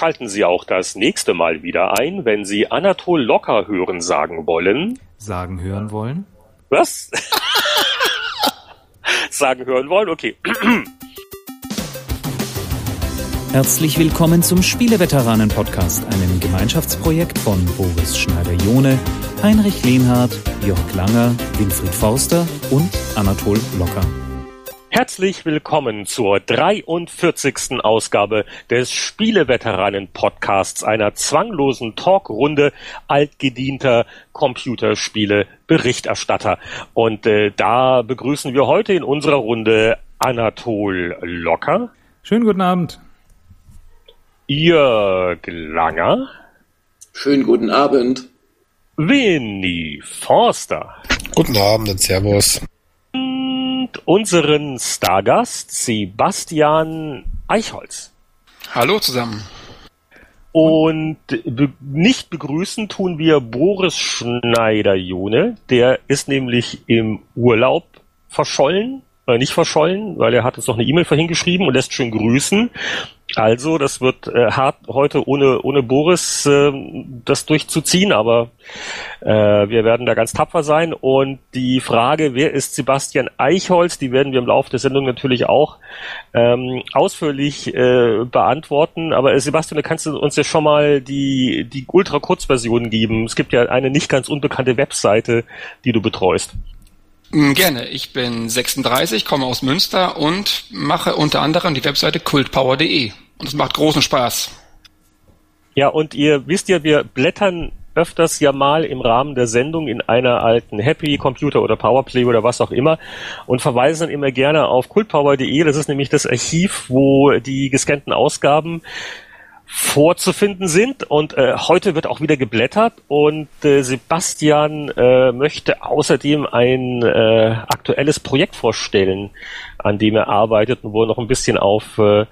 Schalten Sie auch das nächste Mal wieder ein, wenn Sie Anatol Locker hören sagen wollen. Sagen hören wollen? Was? sagen hören wollen? Okay. Herzlich willkommen zum Spieleveteranen-Podcast, einem Gemeinschaftsprojekt von Boris Schneider-Jone, Heinrich Lehnhardt, Jörg Langer, Winfried Forster und Anatol Locker. Herzlich willkommen zur 43. Ausgabe des Spieleveteranen-Podcasts, einer zwanglosen Talkrunde altgedienter Computerspiele-Berichterstatter. Und äh, da begrüßen wir heute in unserer Runde Anatol Locker. Schönen guten Abend. Jörg Langer. Schönen guten Abend. Winnie Forster. Guten Abend und Servus und unseren Stargast Sebastian Eichholz. Hallo zusammen. Und be nicht begrüßen tun wir Boris Schneider-Jone. Der ist nämlich im Urlaub verschollen, äh, nicht verschollen, weil er hat uns noch eine E-Mail vorhin geschrieben und lässt schön grüßen. Also, das wird äh, hart heute ohne, ohne Boris äh, das durchzuziehen, aber äh, wir werden da ganz tapfer sein. Und die Frage, wer ist Sebastian Eichholz, die werden wir im Laufe der Sendung natürlich auch ähm, ausführlich äh, beantworten. Aber äh, Sebastian, du kannst uns ja schon mal die, die Ultra-Kurzversion geben. Es gibt ja eine nicht ganz unbekannte Webseite, die du betreust. Mm, gerne. Ich bin 36, komme aus Münster und mache unter anderem die Webseite kultpower.de. Und es macht großen Spaß. Ja, und ihr wisst ja, wir blättern öfters ja mal im Rahmen der Sendung in einer alten Happy Computer oder Powerplay oder was auch immer und verweisen dann immer gerne auf kultpower.de. Das ist nämlich das Archiv, wo die gescannten Ausgaben vorzufinden sind. Und äh, heute wird auch wieder geblättert und äh, Sebastian äh, möchte außerdem ein äh, aktuelles Projekt vorstellen, an dem er arbeitet und wo er noch ein bisschen auf äh,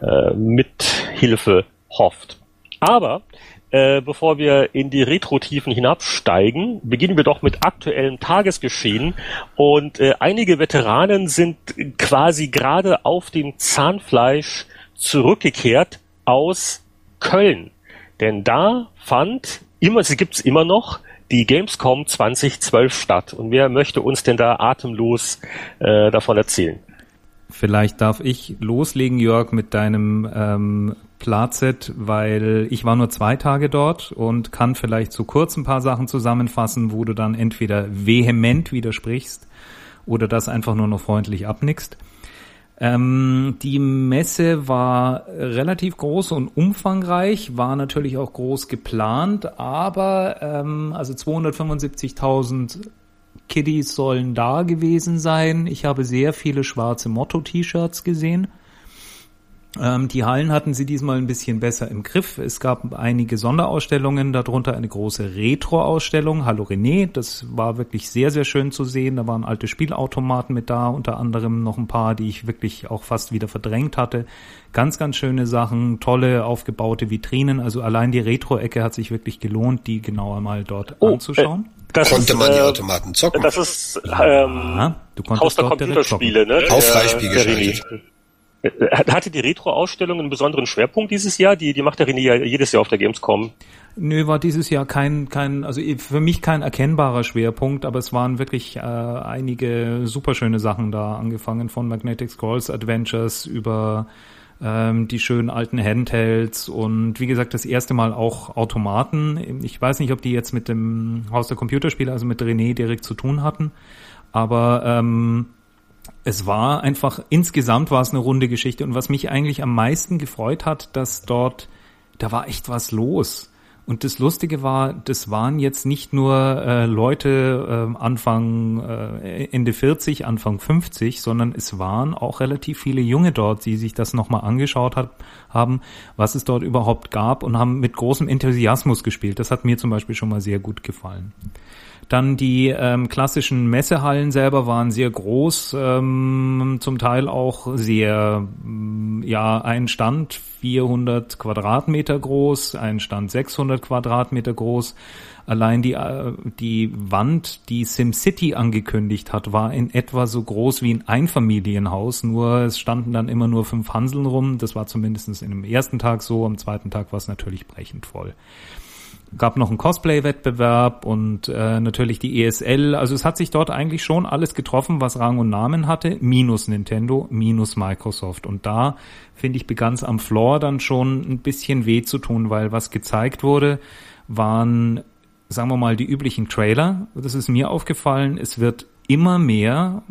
äh Mithilfe hofft. Aber äh, bevor wir in die Retro-Tiefen hinabsteigen, beginnen wir doch mit aktuellem Tagesgeschehen. Und äh, einige Veteranen sind quasi gerade auf dem Zahnfleisch zurückgekehrt aus Köln. Denn da fand immer, sie gibt's immer noch, die Gamescom 2012 statt. Und wer möchte uns denn da atemlos äh, davon erzählen? Vielleicht darf ich loslegen, Jörg, mit deinem ähm, Plazet, weil ich war nur zwei Tage dort und kann vielleicht zu kurz ein paar Sachen zusammenfassen, wo du dann entweder vehement widersprichst oder das einfach nur noch freundlich abnickst. Ähm, die Messe war relativ groß und umfangreich, war natürlich auch groß geplant, aber ähm, also 275.000 Kiddies sollen da gewesen sein. Ich habe sehr viele schwarze Motto-T-Shirts gesehen. Ähm, die Hallen hatten sie diesmal ein bisschen besser im Griff. Es gab einige Sonderausstellungen, darunter eine große Retro-Ausstellung. Hallo René, das war wirklich sehr, sehr schön zu sehen. Da waren alte Spielautomaten mit da, unter anderem noch ein paar, die ich wirklich auch fast wieder verdrängt hatte. Ganz, ganz schöne Sachen, tolle aufgebaute Vitrinen. Also allein die Retro-Ecke hat sich wirklich gelohnt, die genauer mal dort oh, anzuschauen. Äh, das Konnte ist, man die äh, Automaten zocken? Das ist ähm, ja, du konntest Haus der Computerspiele, ne? Auf Freispiel geschaltet. Äh, hatte die Retro-Ausstellung einen besonderen Schwerpunkt dieses Jahr? Die, die macht der René ja jedes Jahr auf der Gamescom. Nö, war dieses Jahr kein, kein, also für mich kein erkennbarer Schwerpunkt, aber es waren wirklich äh, einige superschöne Sachen da, angefangen von Magnetic Scrolls Adventures über ähm, die schönen alten Handhelds und wie gesagt das erste Mal auch Automaten. Ich weiß nicht, ob die jetzt mit dem Haus der Computerspiele, also mit René direkt zu tun hatten, aber ähm, es war einfach, insgesamt war es eine runde Geschichte und was mich eigentlich am meisten gefreut hat, dass dort, da war echt was los. Und das Lustige war, das waren jetzt nicht nur äh, Leute äh, Anfang, äh, Ende 40, Anfang 50, sondern es waren auch relativ viele Junge dort, die sich das nochmal angeschaut hat, haben, was es dort überhaupt gab und haben mit großem Enthusiasmus gespielt. Das hat mir zum Beispiel schon mal sehr gut gefallen. Dann die ähm, klassischen Messehallen selber waren sehr groß, ähm, zum Teil auch sehr, mm, ja, ein Stand 400 Quadratmeter groß, ein Stand 600 Quadratmeter groß. Allein die, äh, die Wand, die SimCity angekündigt hat, war in etwa so groß wie ein Einfamilienhaus, nur es standen dann immer nur fünf Hanseln rum. Das war zumindest in dem ersten Tag so, am zweiten Tag war es natürlich brechend voll gab noch einen Cosplay-Wettbewerb und äh, natürlich die ESL. Also es hat sich dort eigentlich schon alles getroffen, was Rang und Namen hatte, minus Nintendo, minus Microsoft. Und da, finde ich, begann es am Floor dann schon ein bisschen weh zu tun, weil was gezeigt wurde, waren sagen wir mal, die üblichen Trailer. Das ist mir aufgefallen. Es wird immer mehr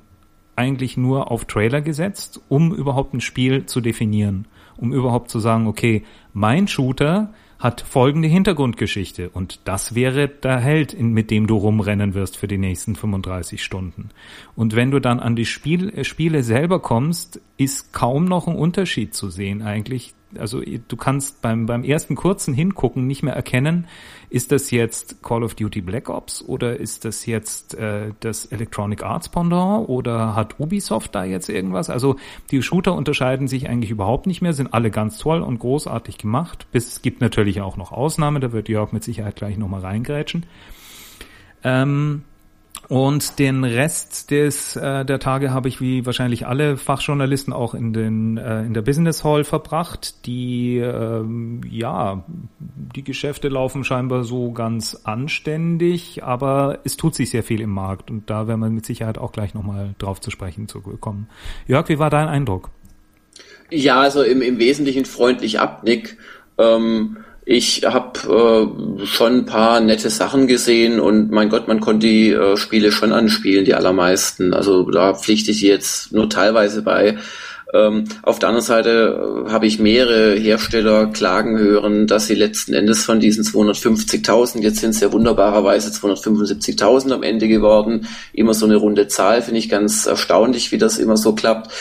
eigentlich nur auf Trailer gesetzt, um überhaupt ein Spiel zu definieren. Um überhaupt zu sagen, okay, mein Shooter hat folgende Hintergrundgeschichte und das wäre der Held, mit dem du rumrennen wirst für die nächsten 35 Stunden. Und wenn du dann an die Spiel, äh, Spiele selber kommst, ist kaum noch ein Unterschied zu sehen eigentlich also du kannst beim, beim ersten kurzen Hingucken nicht mehr erkennen, ist das jetzt Call of Duty Black Ops oder ist das jetzt äh, das Electronic Arts Pendant oder hat Ubisoft da jetzt irgendwas? Also die Shooter unterscheiden sich eigentlich überhaupt nicht mehr, sind alle ganz toll und großartig gemacht. Bis es gibt natürlich auch noch Ausnahmen, da wird Jörg mit Sicherheit gleich nochmal reingrätschen. Ähm, und den Rest des äh, der Tage habe ich wie wahrscheinlich alle Fachjournalisten auch in den äh, in der Business Hall verbracht. Die ähm, ja die Geschäfte laufen scheinbar so ganz anständig, aber es tut sich sehr viel im Markt und da werden wir mit Sicherheit auch gleich nochmal drauf zu sprechen zu kommen. Jörg, wie war dein Eindruck? Ja, also im, im Wesentlichen freundlich ab, Nick. Ähm, ich habe äh, schon ein paar nette Sachen gesehen und mein Gott, man konnte die äh, Spiele schon anspielen, die allermeisten. Also da pflichte ich jetzt nur teilweise bei. Ähm, auf der anderen Seite äh, habe ich mehrere Hersteller klagen hören, dass sie letzten Endes von diesen 250.000, jetzt sind es ja wunderbarerweise 275.000 am Ende geworden, immer so eine runde Zahl, finde ich ganz erstaunlich, wie das immer so klappt,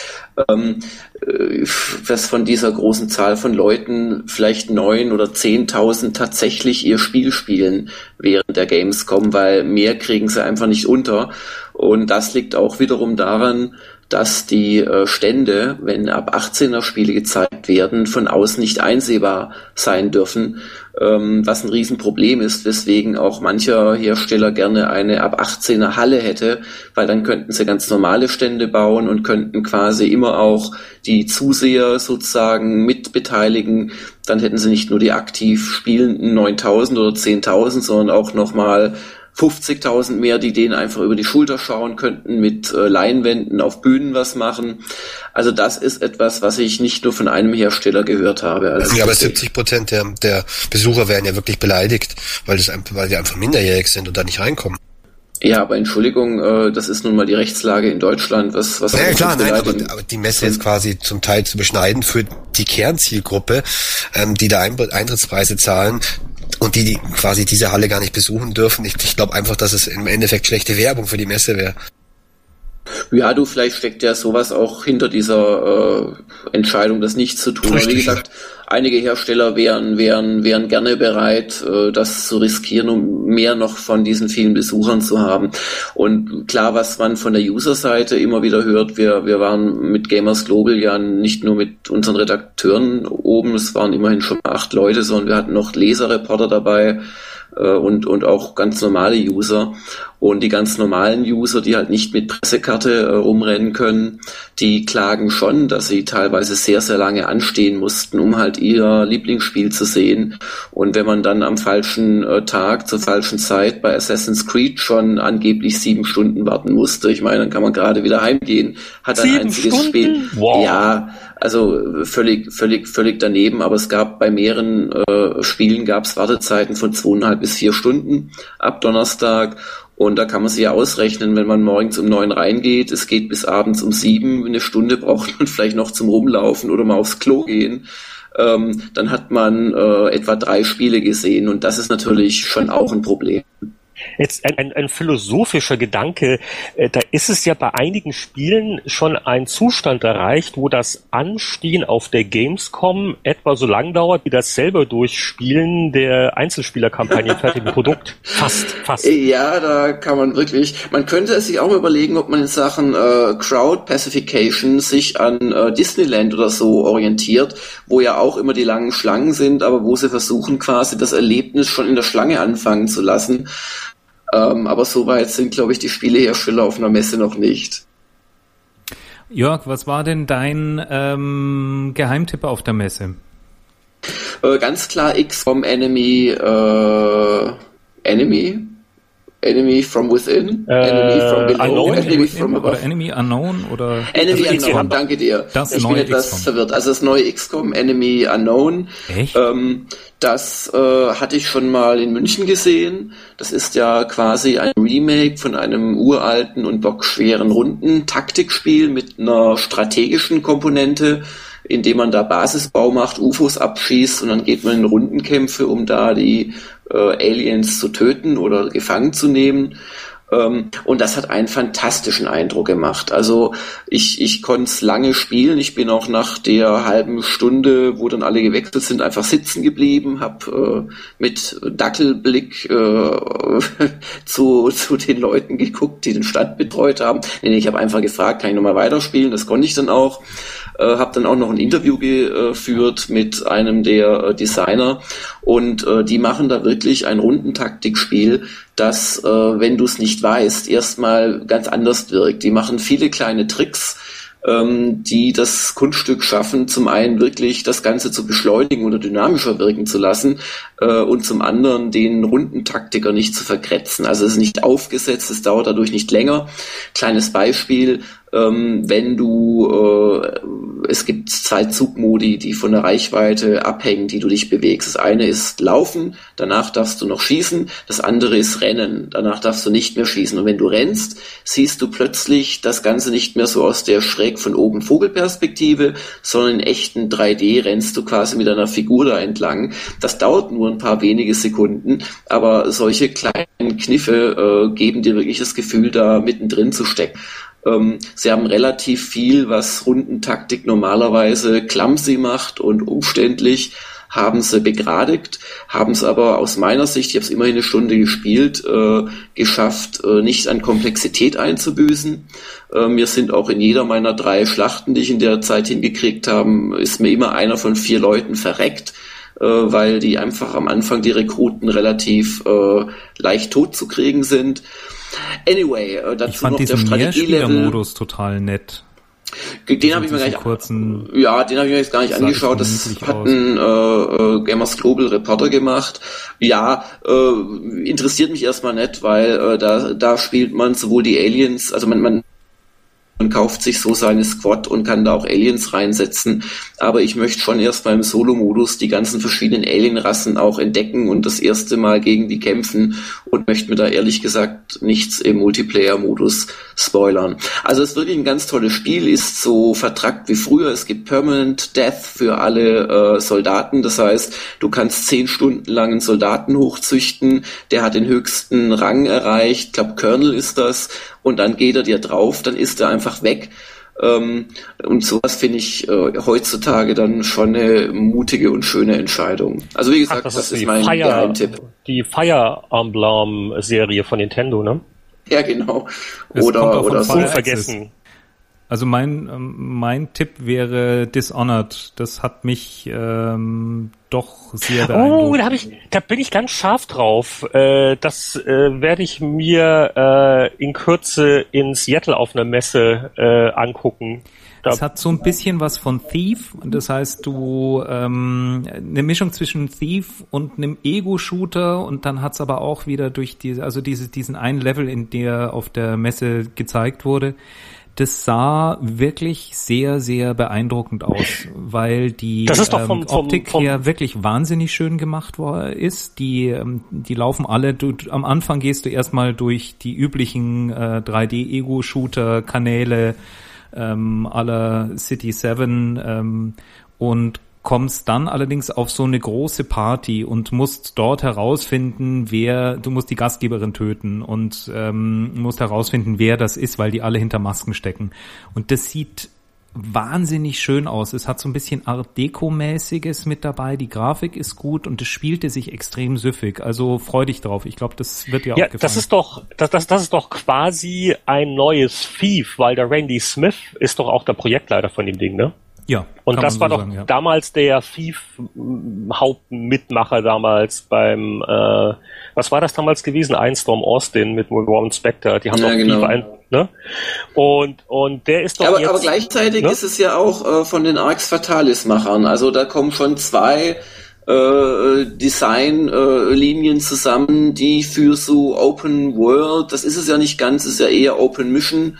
ähm, äh, dass von dieser großen Zahl von Leuten vielleicht neun oder zehntausend tatsächlich ihr Spiel spielen während der Gamescom, weil mehr kriegen sie einfach nicht unter. Und das liegt auch wiederum daran, dass die äh, Stände, wenn ab 18er Spiele gezeigt werden, von außen nicht einsehbar sein dürfen, ähm, was ein Riesenproblem ist, weswegen auch mancher Hersteller gerne eine ab 18er Halle hätte, weil dann könnten sie ganz normale Stände bauen und könnten quasi immer auch die Zuseher sozusagen mitbeteiligen. Dann hätten sie nicht nur die aktiv spielenden 9000 oder 10.000, sondern auch nochmal 50.000 mehr, die denen einfach über die Schulter schauen könnten, mit äh, Leinwänden auf Bühnen was machen. Also das ist etwas, was ich nicht nur von einem Hersteller gehört habe. Also ja, aber 70 Prozent der, der Besucher werden ja wirklich beleidigt, weil, das, weil die einfach minderjährig sind und da nicht reinkommen. Ja, aber Entschuldigung, äh, das ist nun mal die Rechtslage in Deutschland. Was, was ja, klar, nein, aber, aber, die Messe jetzt quasi zum Teil zu beschneiden für die Kernzielgruppe, ähm, die da Eintrittspreise zahlen, und die, die quasi diese Halle gar nicht besuchen dürfen. Ich, ich glaube einfach, dass es im Endeffekt schlechte Werbung für die Messe wäre. Ja, du, vielleicht steckt ja sowas auch hinter dieser äh, Entscheidung, das nicht zu tun. Richtig, wie gesagt, einige Hersteller wären, wären, wären gerne bereit, äh, das zu riskieren, um mehr noch von diesen vielen Besuchern zu haben. Und klar, was man von der User-Seite immer wieder hört, wir, wir waren mit Gamers Global ja nicht nur mit unseren Redakteuren oben, es waren immerhin schon acht Leute, sondern wir hatten noch Leserreporter dabei, äh, und, und auch ganz normale User. Und die ganz normalen User, die halt nicht mit Pressekarte äh, rumrennen können, die klagen schon, dass sie teilweise sehr, sehr lange anstehen mussten, um halt ihr Lieblingsspiel zu sehen. Und wenn man dann am falschen äh, Tag zur falschen Zeit bei Assassin's Creed schon angeblich sieben Stunden warten musste, ich meine, dann kann man gerade wieder heimgehen, hat ein einziges Stunden? Spiel. Wow. Ja, also völlig, völlig, völlig daneben. Aber es gab bei mehreren äh, Spielen gab es Wartezeiten von zweieinhalb bis vier Stunden ab Donnerstag. Und da kann man sich ja ausrechnen, wenn man morgens um neun reingeht, es geht bis abends um sieben, eine Stunde braucht man vielleicht noch zum Rumlaufen oder mal aufs Klo gehen. Ähm, dann hat man äh, etwa drei Spiele gesehen und das ist natürlich schon auch ein Problem. Jetzt ein, ein, ein philosophischer Gedanke. Äh, da ist es ja bei einigen Spielen schon ein Zustand erreicht, wo das Anstehen auf der Gamescom etwa so lang dauert, wie das selber Durchspielen der Einzelspielerkampagne fertigen Produkt. Fast, fast. Ja, da kann man wirklich, man könnte es sich auch mal überlegen, ob man in Sachen äh, Crowd Pacification sich an äh, Disneyland oder so orientiert, wo ja auch immer die langen Schlangen sind, aber wo sie versuchen quasi das Erlebnis schon in der Schlange anfangen zu lassen. Ähm, aber so weit sind, glaube ich, die Spielehersteller auf einer Messe noch nicht. Jörg, was war denn dein ähm, Geheimtipp auf der Messe? Äh, ganz klar X vom Enemy, äh, Enemy, Enemy from within, Äh, Enemy from below, unknown? Enemy from above. oder Enemy Unknown oder Enemy Also Unknown, danke dir. Das ich bin etwas verwirrt. Also das neue XCOM, Enemy Unknown. Echt? Ähm, das äh, hatte ich schon mal in München gesehen. Das ist ja quasi ein Remake von einem uralten und bockschweren Runden-Taktikspiel mit einer strategischen Komponente, indem man da Basisbau macht, UFOs abschießt und dann geht man in Rundenkämpfe, um da die äh, Aliens zu töten oder gefangen zu nehmen. Ähm, und das hat einen fantastischen Eindruck gemacht. Also ich, ich konnte es lange spielen. Ich bin auch nach der halben Stunde, wo dann alle gewechselt sind, einfach sitzen geblieben, habe äh, mit Dackelblick äh, zu, zu den Leuten geguckt, die den Stand betreut haben. Nee, nee, ich habe einfach gefragt, kann ich nochmal weiterspielen? Das konnte ich dann auch. Äh, habe dann auch noch ein Interview geführt mit einem der äh, Designer und äh, die machen da wirklich ein Rundentaktikspiel, das, äh, wenn du es nicht weißt, erstmal ganz anders wirkt. Die machen viele kleine Tricks, ähm, die das Kunststück schaffen, zum einen wirklich das Ganze zu beschleunigen oder dynamischer wirken zu lassen äh, und zum anderen den Rundentaktiker nicht zu verkretzen. Also es ist nicht aufgesetzt, es dauert dadurch nicht länger. Kleines Beispiel, ähm, wenn du, äh, es gibt zwei Zugmodi, die von der Reichweite abhängen, die du dich bewegst. Das eine ist Laufen, danach darfst du noch schießen, das andere ist Rennen, danach darfst du nicht mehr schießen. Und wenn du rennst, siehst du plötzlich das Ganze nicht mehr so aus der schräg von oben Vogelperspektive, sondern in echten 3D rennst du quasi mit einer Figur da entlang. Das dauert nur ein paar wenige Sekunden, aber solche kleinen Kniffe äh, geben dir wirklich das Gefühl, da mittendrin zu stecken. Ähm, sie haben relativ viel, was Rundentaktik normalerweise clumsy macht und umständlich, haben sie begradigt, haben es aber aus meiner Sicht, ich habe es immerhin eine Stunde gespielt, äh, geschafft, äh, nicht an Komplexität einzubüßen. Äh, mir sind auch in jeder meiner drei Schlachten, die ich in der Zeit hingekriegt habe, ist mir immer einer von vier Leuten verreckt äh, weil die einfach am Anfang die Rekruten relativ äh, leicht tot zu kriegen sind. Anyway, äh, dazu Ich fand noch der diesen Strategielevel. Mehrspielermodus total nett. Den habe ich mir gar nicht, kurzen- ja, den habe ich mir jetzt gar nicht angeschaut. das hat aus. ein äh, äh, Gamers Global Reporter gemacht. Ja, äh, interessiert mich erstmal nicht, weil äh, da da spielt man sowohl die Aliens, also man man man kauft sich so seine Squad und kann da auch Aliens reinsetzen. Aber ich möchte schon erstmal im Solo-Modus die ganzen verschiedenen Alien-Rassen auch entdecken und das erste Mal gegen die kämpfen und möchte mir da ehrlich gesagt nichts im Multiplayer-Modus spoilern. Also es ist wirklich ein ganz tolles Spiel, ist so vertrackt wie früher. Es gibt Permanent Death für alle äh, Soldaten. Das heißt, du kannst zehn Stunden lang einen Soldaten hochzüchten, der hat den höchsten Rang erreicht, ich glaube Colonel ist das, und dann geht er dir drauf, dann ist er einfach weg. Ähm, und sowas finde ich äh, heutzutage dann schon eine mutige und schöne Entscheidung. Also wie gesagt, Ach, das, das, ist ist mein Fire, Geheimtipp. die Fire Emblem Serie von Nintendo, ne? Ja, genau. Kommt Oder, oder so. Fire Unvergessen. Also mein ähm, mein Tipp wäre Dishonored. Das hat mich ähm, doch sehr Oh, beeindruckt. da hab ich, da bin ich ganz scharf drauf. Äh, das äh, werde ich mir äh, in Kürze in Seattle auf einer Messe äh, angucken. Da, Es hat so ein bisschen was von Thief. Das heißt, du ähm, eine Mischung zwischen Thief und einem Ego-Shooter und dann hat's aber auch wieder durch diese, also diese, diesen einen Level, in der auf der Messe gezeigt wurde. Das sah wirklich sehr, sehr beeindruckend aus, weil die doch vom- ähm, vom- Optik vom- her wirklich wahnsinnig schön gemacht war, ist. Die, ähm, die laufen alle, du, am Anfang gehst du erstmal durch die üblichen äh, 3D-Ego-Shooter-Kanäle ähm, aller City 7 ähm, und kommst dann allerdings auf so eine große Party und musst dort herausfinden, wer, du musst die Gastgeberin töten und ähm, musst herausfinden, wer das ist, weil die alle hinter Masken stecken. Und das sieht wahnsinnig schön aus. Es hat so ein bisschen Art Deco-mäßiges mit dabei. Die Grafik ist gut und es spielte sich extrem süffig. Also freu dich drauf. Ich glaube, das wird dir ja, auch gefallen. Das ist doch, das, das, das ist doch quasi ein neues Thief, weil der Randy Smith ist doch auch der Projektleiter von dem Ding, ne? Ja. Und das war so doch sagen, ja. damals der Thief-Hauptmitmacher damals beim, äh, was war das damals gewesen? Einstorm Austin mit Warren Spector. Die haben ja, doch genau. Thief ein, ne? Und, und der ist doch aber, jetzt, aber gleichzeitig ne? ist es ja auch äh, von den Arx Fatalis-Machern. Also da kommen schon zwei äh, Designlinien äh, zusammen, die für so Open World, das ist es ja nicht ganz, ist ja eher Open Mission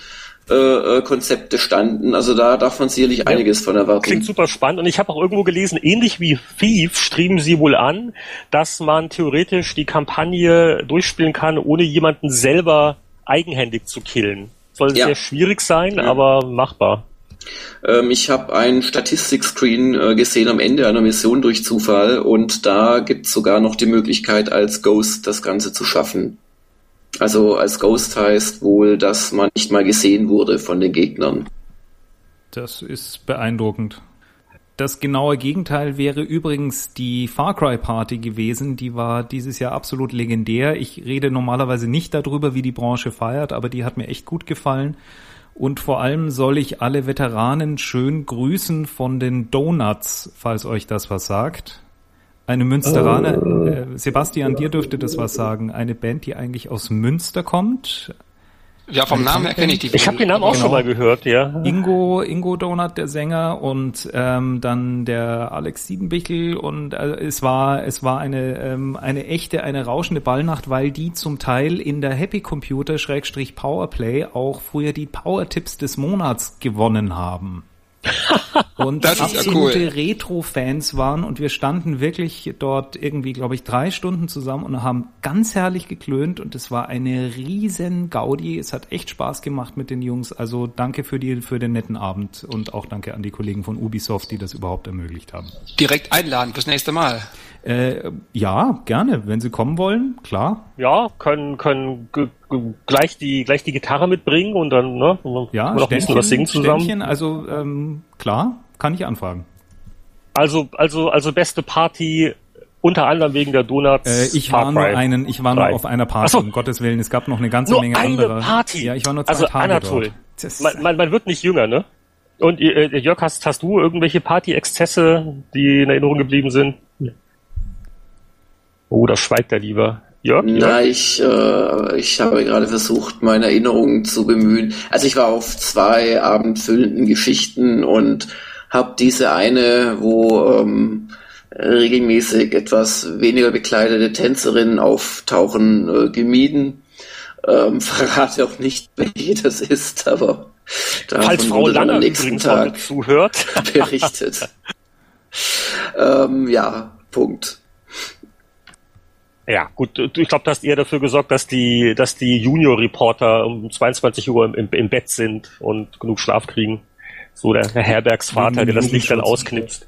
äh, äh, Konzepte standen. Also da darf man sicherlich ja, einiges von erwarten. Klingt super spannend und ich habe auch irgendwo gelesen, ähnlich wie Thief streben sie wohl an, dass man theoretisch die Kampagne durchspielen kann, ohne jemanden selber eigenhändig zu killen. Soll ja. sehr schwierig sein, ja. aber machbar. Ähm, ich habe einen Statistikscreen äh, gesehen am Ende einer Mission durch Zufall und da gibt es sogar noch die Möglichkeit, als Ghost das Ganze zu schaffen. Also als Ghost heißt wohl, dass man nicht mal gesehen wurde von den Gegnern. Das ist beeindruckend. Das genaue Gegenteil wäre übrigens die Far Cry Party gewesen. Die war dieses Jahr absolut legendär. Ich rede normalerweise nicht darüber, wie die Branche feiert, aber die hat mir echt gut gefallen. Und vor allem soll ich alle Veteranen schön grüßen von den Donuts, falls euch das was sagt. Eine Münsteraner, oh. äh, Sebastian, dir dürfte das was sagen. Eine Band, die eigentlich aus Münster kommt. Ja, vom Namen her kenne ich die. Ich habe den Namen auch genau. schon mal gehört, ja. Ingo, Ingo Donut, der Sänger, und ähm, dann der Alex Siebenbichel und äh, es war, es war eine ähm, eine echte, eine rauschende Ballnacht, weil die zum Teil in der Happy Computer Schrägstrich Powerplay auch früher die Power Tipps des Monats gewonnen haben. und das absolute ja cool. Retro-Fans waren und wir standen wirklich dort irgendwie, glaube ich, drei Stunden zusammen und haben ganz herrlich geklönt und es war eine riesen Gaudi. Es hat echt Spaß gemacht mit den Jungs. Also danke für die für den netten Abend und auch danke an die Kollegen von Ubisoft, die das überhaupt ermöglicht haben. Direkt einladen fürs nächste Mal. Äh, ja, gerne, wenn Sie kommen wollen, klar. Ja, können können gleich die gleich die Gitarre mitbringen und dann ne, ja, noch ein bisschen was singen zusammen. Ständchen, also ähm, klar, kann ich anfragen. Also also also beste Party unter anderem wegen der Donuts. Äh, ich war nur einen, ich war nur auf einer Party, so. um Gottes Willen. Es gab noch eine ganze nur Menge eine andere. Party. Ja, ich war nur zwei also Tage Anatol. dort. Man, man, man wird nicht jünger, ne? Und äh, Jörg, hast, hast du irgendwelche Party-Exzesse, die in Erinnerung geblieben sind? Oh, da schweigt er lieber. Jörg? Na, ich, äh, ich habe gerade versucht, meine Erinnerungen zu bemühen. Also ich war auf zwei abendfüllenden Geschichten und habe diese eine, wo ähm, regelmäßig etwas weniger bekleidete Tänzerinnen auftauchen, äh, gemieden. Ähm, verrate auch nicht, welche das ist, aber Falls Frau Lange am nächsten Tag zuhört. berichtet. ähm, ja, Punkt. Ja, gut, ich glaube, du hast eher dafür gesorgt, dass die, dass die Junior-Reporter um 22 Uhr im, im, Bett sind und genug Schlaf kriegen. So der, der Herbergsvater, der das Licht dann ausknipst.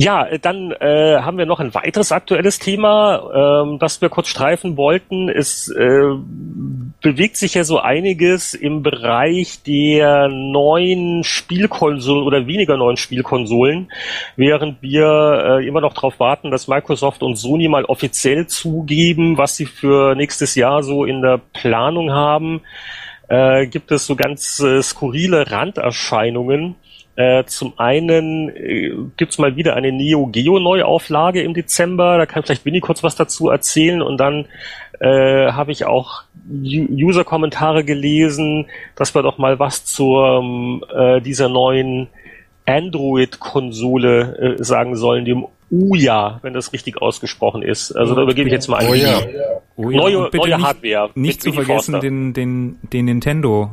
Ja, dann äh, haben wir noch ein weiteres aktuelles Thema, ähm, das wir kurz streifen wollten. Es äh, bewegt sich ja so einiges im Bereich der neuen Spielkonsolen oder weniger neuen Spielkonsolen, während wir äh, immer noch darauf warten, dass Microsoft und Sony mal offiziell zugeben, was sie für nächstes Jahr so in der Planung haben. Äh, gibt es so ganz äh, skurrile Randerscheinungen äh, zum einen äh, gibt's mal wieder eine Neo Geo Neuauflage im Dezember. Da kann vielleicht Winnie kurz was dazu erzählen. Und dann äh, habe ich auch User-Kommentare gelesen, dass wir doch mal was zur äh, dieser neuen Android-Konsole äh, sagen sollen, dem Uja, wenn das richtig ausgesprochen ist. Also da übergebe ich jetzt mal an oh, ja. Oh, ja. neue, neue nicht, Hardware. Nicht zu vergessen den, den, den Nintendo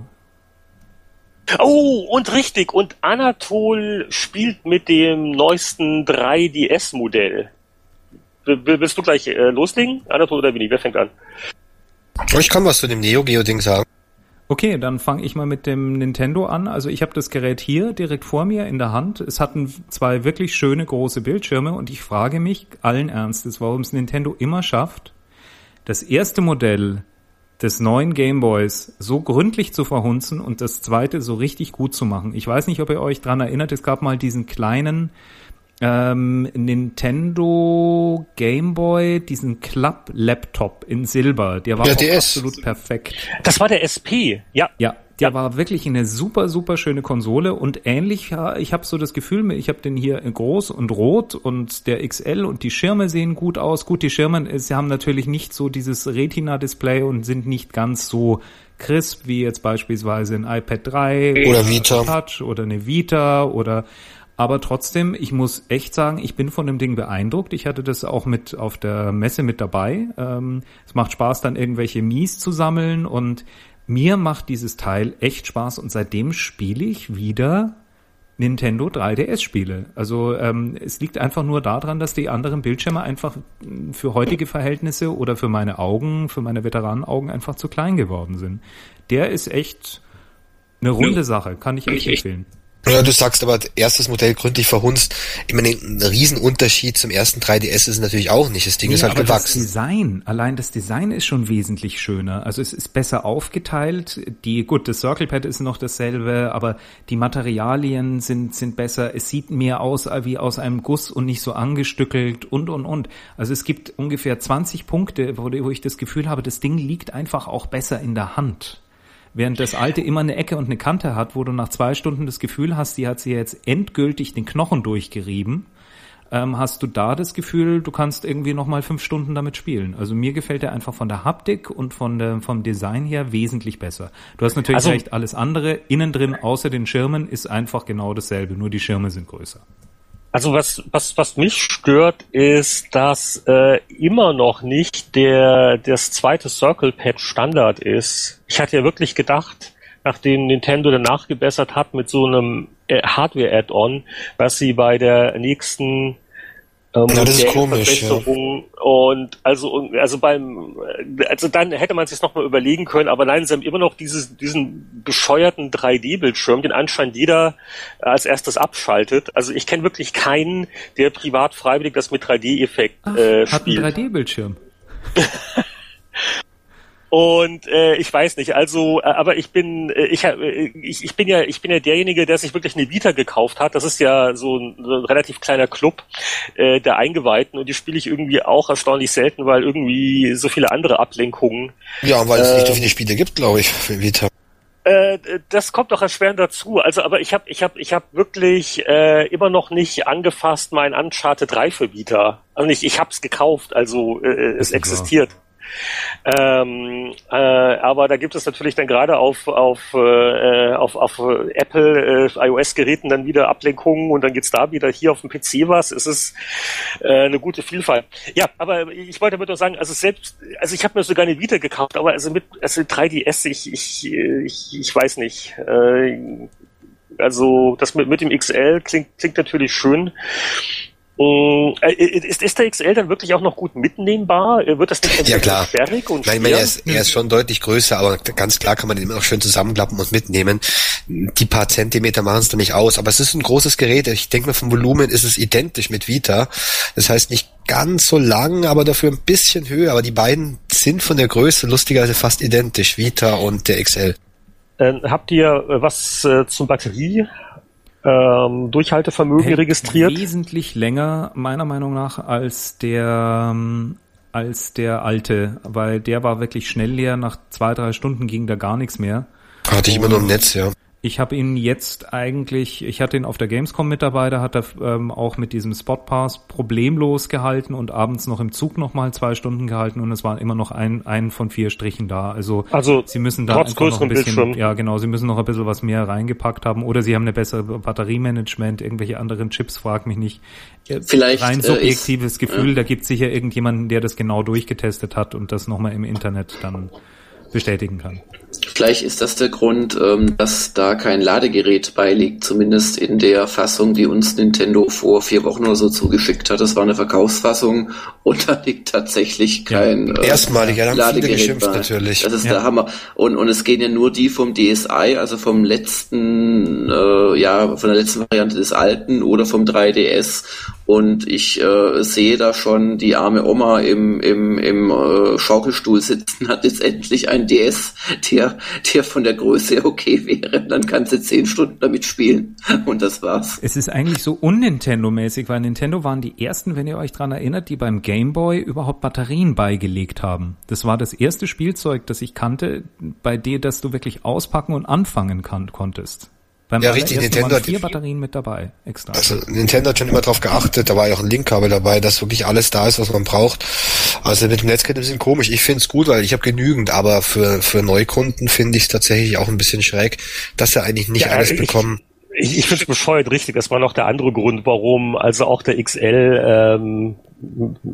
Oh, und richtig. Und Anatol spielt mit dem neuesten 3DS-Modell. Willst du gleich äh, loslegen? Anatol oder Winnie? Wer fängt an? Ich kann was zu dem Neo Geo Ding sagen. Okay, dann fange ich mal mit dem Nintendo an. Also ich habe das Gerät hier direkt vor mir in der Hand. Es hatten zwei wirklich schöne große Bildschirme und ich frage mich allen Ernstes, warum es Nintendo immer schafft, das erste Modell des neuen Gameboys so gründlich zu verhunzen und das zweite so richtig gut zu machen. Ich weiß nicht, ob ihr euch dran erinnert, es gab mal diesen kleinen ähm, Nintendo Game Boy, diesen Club Laptop in Silber, der war ja, absolut perfekt. Das war der SP, ja. Ja, der ja. war wirklich eine super, super schöne Konsole und ähnlich, ich habe so das Gefühl, ich habe den hier groß und rot und der XL und die Schirme sehen gut aus. Gut, die Schirme, sie haben natürlich nicht so dieses Retina-Display und sind nicht ganz so crisp wie jetzt beispielsweise ein iPad 3 oder, oder Vita Touch oder eine Vita oder aber trotzdem, ich muss echt sagen, ich bin von dem Ding beeindruckt. Ich hatte das auch mit auf der Messe mit dabei. Ähm, es macht Spaß, dann irgendwelche Mies zu sammeln und mir macht dieses Teil echt Spaß und seitdem spiele ich wieder Nintendo 3DS-Spiele. Also ähm, es liegt einfach nur daran, dass die anderen Bildschirme einfach für heutige Verhältnisse oder für meine Augen, für meine Veteranenaugen einfach zu klein geworden sind. Der ist echt eine runde Sache, kann ich echt empfehlen. Ja, du sagst aber, erstes Modell gründlich verhunzt. Ich meine, ein Riesenunterschied zum ersten 3DS ist natürlich auch nicht. Das Ding nee, ist halt aber gewachsen. Das Design, allein das Design ist schon wesentlich schöner. Also es ist besser aufgeteilt. Die, gut, das Circle Pad ist noch dasselbe, aber die Materialien sind, sind besser. Es sieht mehr aus wie aus einem Guss und nicht so angestückelt und, und, und. Also es gibt ungefähr 20 Punkte, wo, wo ich das Gefühl habe, das Ding liegt einfach auch besser in der Hand. Während das alte immer eine Ecke und eine Kante hat, wo du nach zwei Stunden das Gefühl hast, die hat sie jetzt endgültig den Knochen durchgerieben, ähm, hast du da das Gefühl, du kannst irgendwie nochmal fünf Stunden damit spielen. Also mir gefällt der einfach von der Haptik und von der, vom Design her wesentlich besser. Du hast natürlich also, recht, alles andere innen drin außer den Schirmen ist einfach genau dasselbe, nur die Schirme sind größer. Also was, was, was mich stört, ist, dass äh, immer noch nicht der das zweite Circle Pad Standard ist. Ich hatte ja wirklich gedacht, nachdem Nintendo dann nachgebessert hat mit so einem äh, Hardware-Add-on, was sie bei der nächsten ähm, ja, das ist komisch. Ja. Und also, also beim, also dann hätte man sich noch mal überlegen können, aber nein, sie haben immer noch dieses, diesen bescheuerten 3D-Bildschirm, den anscheinend jeder als erstes abschaltet. Also ich kenne wirklich keinen, der privat freiwillig das mit 3D-Effekt äh, spielt. Hat einen 3D-Bildschirm. Und äh, ich weiß nicht, also, äh, aber ich bin, äh, ich, äh, ich, ich bin ja, ich bin ja derjenige, der sich wirklich eine Vita gekauft hat. Das ist ja so ein, so ein relativ kleiner Club äh, der Eingeweihten und die spiele ich irgendwie auch erstaunlich selten, weil irgendwie so viele andere Ablenkungen. Ja, weil es äh, nicht so viele Spiele gibt, glaube ich, für Vita äh, das kommt doch erschwerend dazu. Also, aber ich habe, ich habe, ich habe wirklich äh, immer noch nicht angefasst mein Uncharted 3 für Vita. Also nicht, ich habe es gekauft, also äh, es existiert. Ähm, äh, aber da gibt es natürlich dann gerade auf, auf, äh, auf, auf Apple äh, iOS-Geräten dann wieder Ablenkungen und dann geht's da wieder hier auf dem PC was. Es ist äh, eine gute Vielfalt. Ja, aber ich wollte damit nur sagen, also selbst, also ich habe mir sogar eine Vita gekauft, aber also mit also 3DS, ich, ich, ich, ich weiß nicht. Äh, also das mit, mit dem XL klingt, klingt natürlich schön. Äh, ist, ist der XL dann wirklich auch noch gut mitnehmbar? Wird das nicht ja, klar. sperrig und Nein, er ist, er ist schon deutlich größer, aber ganz klar kann man ihn immer noch schön zusammenklappen und mitnehmen. Die paar Zentimeter machen es da nicht aus, aber es ist ein großes Gerät. Ich denke mal, vom Volumen ist es identisch mit Vita. Das heißt nicht ganz so lang, aber dafür ein bisschen höher. Aber die beiden sind von der Größe lustigerweise fast identisch, Vita und der XL. Ähm, habt ihr äh, was äh, zum Batterie ähm, Durchhaltevermögen Hält registriert. Wesentlich länger, meiner Meinung nach, als der ähm, als der alte, weil der war wirklich schnell leer. Nach zwei, drei Stunden ging da gar nichts mehr. Hatte ich immer nur im Netz, ja. Ich habe ihn jetzt eigentlich, ich hatte ihn auf der Gamescom mit dabei, da hat er ähm, auch mit diesem Spotpass problemlos gehalten und abends noch im Zug nochmal zwei Stunden gehalten und es war immer noch ein, ein von vier Strichen da. Also, also sie müssen da einfach noch ein bisschen, Bildschirm. ja genau, sie müssen noch ein bisschen was mehr reingepackt haben oder sie haben eine bessere Batteriemanagement, irgendwelche anderen Chips, frag mich nicht. Äh, Vielleicht rein äh, subjektives ist, Gefühl, ja. da gibt sicher irgendjemanden, der das genau durchgetestet hat und das nochmal im Internet dann bestätigen kann. Vielleicht ist das der Grund, ähm, dass da kein Ladegerät beiliegt, zumindest in der Fassung, die uns Nintendo vor vier Wochen oder so zugeschickt hat. Das war eine Verkaufsfassung und da liegt tatsächlich kein äh, Erstmalig, ja, Ladegerät bei. natürlich. Das ist ja. der Hammer. Und, und es gehen ja nur die vom DSi, also vom letzten, äh, ja, von der letzten Variante des alten oder vom 3DS. Und ich äh, sehe da schon die arme Oma im, im, im äh, Schaukelstuhl sitzen, hat jetzt endlich ein DS, der, der von der Größe okay wäre. Dann kann sie zehn Stunden damit spielen. Und das war's. Es ist eigentlich so un-Nintendo-mäßig, weil Nintendo waren die ersten, wenn ihr euch dran erinnert, die beim Game Boy überhaupt Batterien beigelegt haben. Das war das erste Spielzeug, das ich kannte, bei dem, dass du wirklich auspacken und anfangen kann, konntest. Beim ja, richtig, Nintendo hat vier Batterien mit dabei, extra. Also Nintendo hat schon immer darauf geachtet, da war ja auch ein Linkkabel dabei, dass wirklich alles da ist, was man braucht. Also mit dem Netzkette ein bisschen komisch. Ich finde es gut, weil ich habe genügend, aber für, für Neukunden finde ich es tatsächlich auch ein bisschen schräg, dass sie eigentlich nicht ja, alles ich, bekommen. Ich, ich finde es bescheuert, richtig. Das war noch der andere Grund, warum also auch der XL ähm,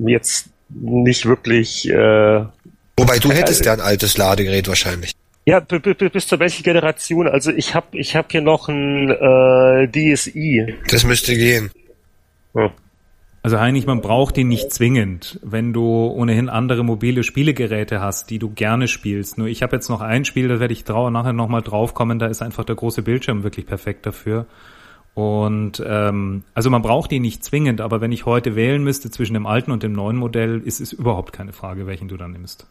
jetzt nicht wirklich. Äh, Wobei du hättest äh, ja ein altes Ladegerät wahrscheinlich. Ja, bis zur welchen Generation? Also ich habe ich hab hier noch ein äh, DSi. Das müsste gehen. Hm. Also Heinrich, man braucht ihn nicht zwingend, wenn du ohnehin andere mobile Spielegeräte hast, die du gerne spielst. Nur ich habe jetzt noch ein Spiel, da werde ich trau nachher nochmal draufkommen, da ist einfach der große Bildschirm wirklich perfekt dafür. Und ähm, also man braucht ihn nicht zwingend, aber wenn ich heute wählen müsste zwischen dem alten und dem neuen Modell, ist es überhaupt keine Frage, welchen du dann nimmst.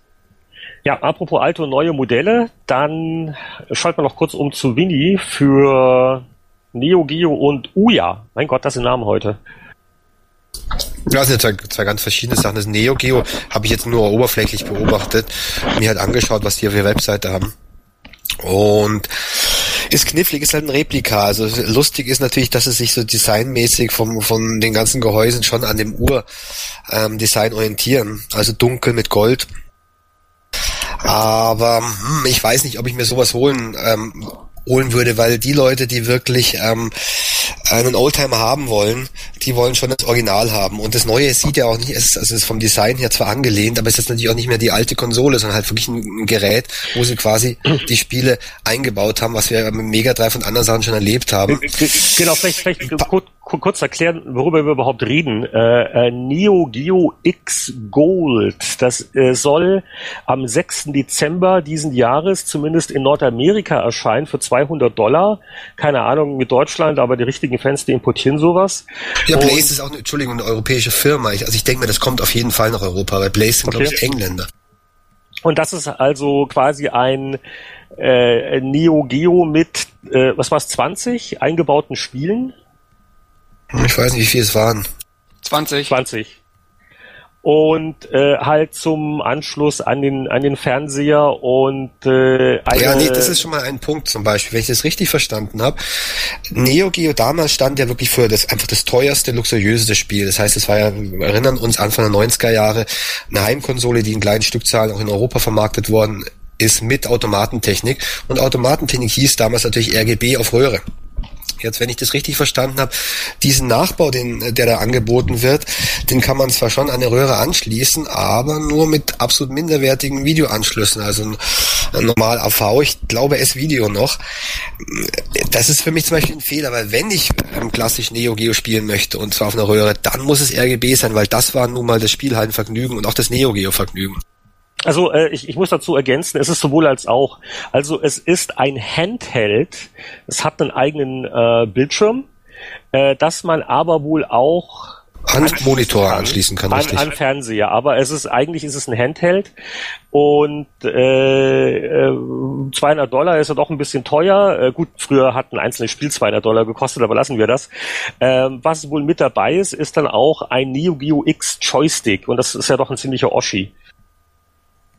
Ja, apropos alte und neue Modelle, dann schalten wir noch kurz um zu Winnie für Neo Geo und Uya. Mein Gott, das sind Namen heute. Das sind zwei, zwei ganz verschiedene Sachen. Das Neo Geo habe ich jetzt nur oberflächlich beobachtet, mir halt angeschaut, was die auf ihrer Webseite haben. Und ist knifflig, ist halt ein Replika. Also lustig ist natürlich, dass es sich so designmäßig vom, von den ganzen Gehäusen schon an dem Ur-Design ähm, orientieren. Also dunkel mit Gold aber hm, ich weiß nicht, ob ich mir sowas holen ähm, holen würde, weil die Leute, die wirklich ähm, einen Oldtimer haben wollen, die wollen schon das Original haben. Und das Neue sieht ja auch nicht, es ist, also es ist vom Design her zwar angelehnt, aber es ist natürlich auch nicht mehr die alte Konsole, sondern halt wirklich ein, Gerät, wo sie quasi die Spiele eingebaut haben, was wir mit Mega Drive und anderen Sachen schon erlebt haben. Genau, vielleicht, vielleicht kurz, kurz erklären, worüber wir überhaupt reden. Äh, äh, Neo Geo X Gold, das äh, soll am 6. Dezember diesen Jahres zumindest in Nordamerika erscheinen für 200 Dollar. Keine Ahnung mit Deutschland, aber die richtigen Fans, die importieren sowas. Ja, Blaze ist auch, eine, Entschuldigung, eine europäische Firma. Ich, also ich denke mir, das kommt auf jeden Fall nach Europa, weil Blaze sind, okay. glaube ich, Engländer. Und das ist also quasi ein äh, Neo Geo mit, äh, was war es, 20 eingebauten Spielen. Ich weiß nicht, wie viel es waren. 20. 20 und äh, halt zum Anschluss an den an den Fernseher und äh, eine ja nee das ist schon mal ein Punkt zum Beispiel. Wenn ich das richtig verstanden habe Neo Geo damals stand ja wirklich für das einfach das teuerste luxuriöseste Spiel. Das heißt es war ja wir erinnern uns Anfang der 90er Jahre eine Heimkonsole die in kleinen Stückzahlen auch in Europa vermarktet worden ist mit Automatentechnik. Und Automatentechnik hieß damals natürlich RGB auf Röhre jetzt, wenn ich das richtig verstanden habe, diesen Nachbau, den, der da angeboten wird, den kann man zwar schon an eine Röhre anschließen, aber nur mit absolut minderwertigen Videoanschlüssen, also ein, normal AV, ich glaube S-Video noch. Das ist für mich zum Beispiel ein Fehler, weil wenn ich ähm, klassisch Neo Geo spielen möchte und zwar auf einer Röhre, dann muss es RGB sein, weil das war nun mal das Spielhallenvergnügen und auch das Neo Geo Vergnügen. Also äh, ich, ich muss dazu ergänzen, es ist sowohl als auch. Also es ist ein Handheld, es hat einen eigenen äh, Bildschirm, äh, dass man aber wohl auch an Monitor anschließen kann, an, an Fernseher. Aber es ist eigentlich ist es ein Handheld und äh, 200 äh, Dollar ist ja doch ein bisschen teuer. Äh, gut, früher hat ein einzelnes Spiel 200 Dollar gekostet, aber lassen wir das. Ähm, was wohl mit dabei ist, ist dann auch ein Neo Geo X Joystick und das ist ja doch ein ziemlicher Oschi.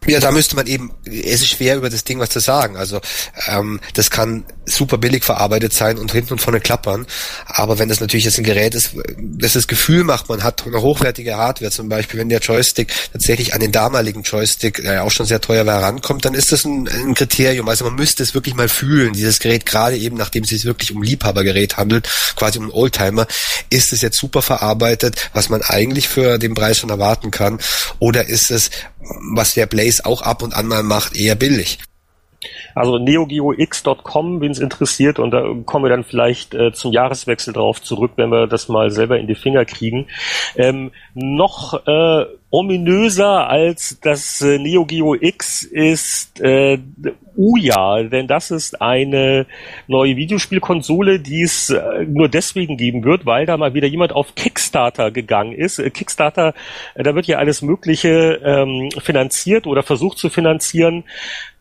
Ja, da müsste man eben, es ist schwer über das Ding was zu sagen. Also ähm, das kann super billig verarbeitet sein und hinten und vorne klappern. Aber wenn das natürlich jetzt ein Gerät ist, das das Gefühl macht, man hat eine hochwertige Hardware, zum Beispiel wenn der Joystick tatsächlich an den damaligen Joystick, der ja auch schon sehr teuer war, herankommt, dann ist das ein, ein Kriterium. Also man müsste es wirklich mal fühlen, dieses Gerät, gerade eben nachdem es sich wirklich um Liebhabergerät handelt, quasi um einen Oldtimer, ist es jetzt super verarbeitet, was man eigentlich für den Preis schon erwarten kann, oder ist es, was der Blaze auch ab und an mal macht, eher billig. Also neogeox.com, wen es interessiert, und da kommen wir dann vielleicht äh, zum Jahreswechsel drauf zurück, wenn wir das mal selber in die Finger kriegen. Ähm, noch äh, ominöser als das äh, Neo Geo X ist äh, Uja, denn das ist eine neue Videospielkonsole, die es äh, nur deswegen geben wird, weil da mal wieder jemand auf Kickstarter gegangen ist. Äh, Kickstarter, äh, da wird ja alles Mögliche ähm, finanziert oder versucht zu finanzieren.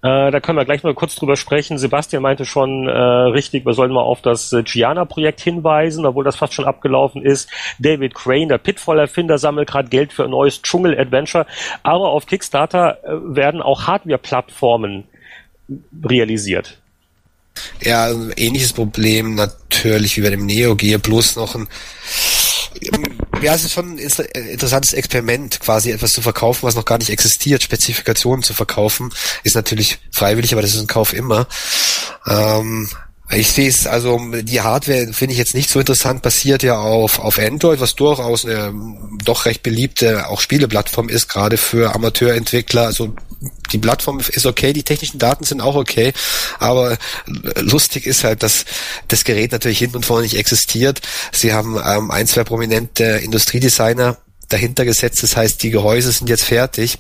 Äh, da können wir gleich mal kurz drüber sprechen. Sebastian meinte schon äh, richtig, wir sollen mal auf das Gianna-Projekt hinweisen, obwohl das fast schon abgelaufen ist. David Crane, der Pitfall-Erfinder, sammelt gerade Geld für ein neues Dschungel-Adventure. Aber auf Kickstarter äh, werden auch Hardware-Plattformen realisiert. Ja, ähnliches Problem natürlich wie bei dem Neo Geo, bloß noch ein ja, es ist schon ein interessantes Experiment, quasi etwas zu verkaufen, was noch gar nicht existiert. Spezifikationen zu verkaufen, ist natürlich freiwillig, aber das ist ein Kauf immer. Ähm, ich sehe es, also die Hardware finde ich jetzt nicht so interessant, basiert ja auf, auf Android, was durchaus eine doch recht beliebte auch Spieleplattform ist, gerade für Amateurentwickler. Also die Plattform ist okay, die technischen Daten sind auch okay, aber lustig ist halt, dass das Gerät natürlich hinten und vorne nicht existiert. Sie haben ähm, ein, zwei prominente Industriedesigner dahinter gesetzt, das heißt, die Gehäuse sind jetzt fertig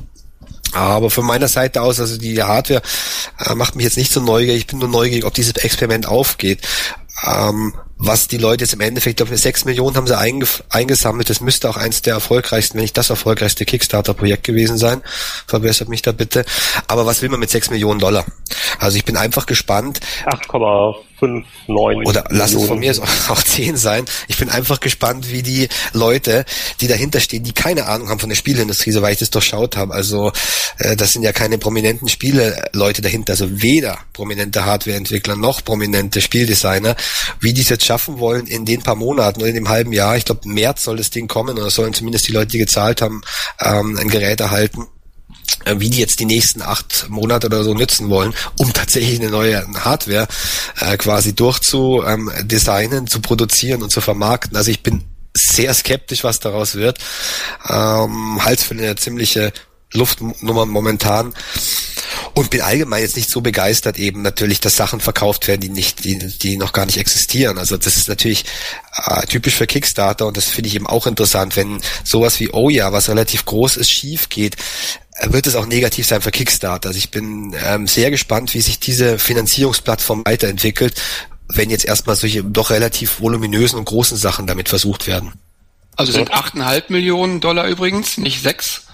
aber von meiner Seite aus, also die Hardware äh, macht mich jetzt nicht so neugierig. Ich bin nur neugierig, ob dieses Experiment aufgeht. Ähm, was die Leute jetzt im Endeffekt, ich glaube, 6 Millionen haben sie eingesammelt. Das müsste auch eins der erfolgreichsten, wenn nicht das erfolgreichste Kickstarter-Projekt gewesen sein. Verbessert mich da bitte. Aber was will man mit 6 Millionen Dollar? Also ich bin einfach gespannt. 8,59 Oder lass es von mir auch 10 sein. Ich bin einfach gespannt, wie die Leute, die dahinter stehen, die keine Ahnung haben von der Spielindustrie, soweit ich das durchschaut habe. Also äh, das sind ja keine prominenten Spieleleute dahinter. Also weder prominente Hardwareentwickler noch prominente Spieldesigner. Wie die jetzt schaffen wollen in den paar Monaten oder in dem halben Jahr, ich glaube März soll das Ding kommen oder sollen zumindest die Leute, die gezahlt haben, ähm, ein Gerät erhalten wie die jetzt die nächsten acht Monate oder so nützen wollen, um tatsächlich eine neue Hardware äh, quasi durchzudesignen, ähm, zu produzieren und zu vermarkten. Also ich bin sehr skeptisch, was daraus wird. Ähm, Hals für eine ziemliche Luftnummer momentan und bin allgemein jetzt nicht so begeistert eben natürlich, dass Sachen verkauft werden, die nicht, die, die noch gar nicht existieren. Also das ist natürlich äh, typisch für Kickstarter und das finde ich eben auch interessant, wenn sowas wie Oh ja, was relativ groß ist, schief geht, äh, wird es auch negativ sein für Kickstarter. Also ich bin ähm, sehr gespannt, wie sich diese Finanzierungsplattform weiterentwickelt, wenn jetzt erstmal solche doch relativ voluminösen und großen Sachen damit versucht werden. Also sind 8,5 Millionen Dollar übrigens, nicht sechs.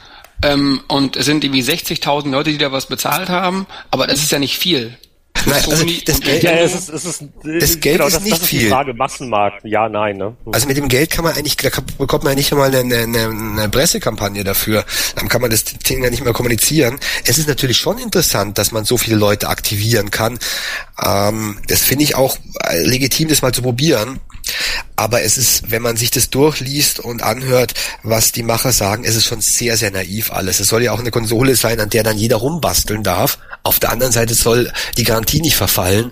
Ähm, und es sind irgendwie 60.000 Leute, die da was bezahlt haben, aber das ist ja nicht viel. Nein, also das Geld, ja, es ist, es ist, das Geld genau, ist das, nicht das ist viel. Die Frage Massenmarkt, ja, nein. Ne? Also mit dem Geld kann man eigentlich, da bekommt man ja nicht einmal eine, eine, eine Pressekampagne dafür. Dann kann man das Ding ja nicht mehr kommunizieren. Es ist natürlich schon interessant, dass man so viele Leute aktivieren kann. Ähm, das finde ich auch äh, legitim, das mal zu probieren. Aber es ist, wenn man sich das durchliest und anhört, was die Macher sagen, es ist schon sehr, sehr naiv alles. Es soll ja auch eine Konsole sein, an der dann jeder rumbasteln darf. Auf der anderen Seite soll die Garantie nicht verfallen.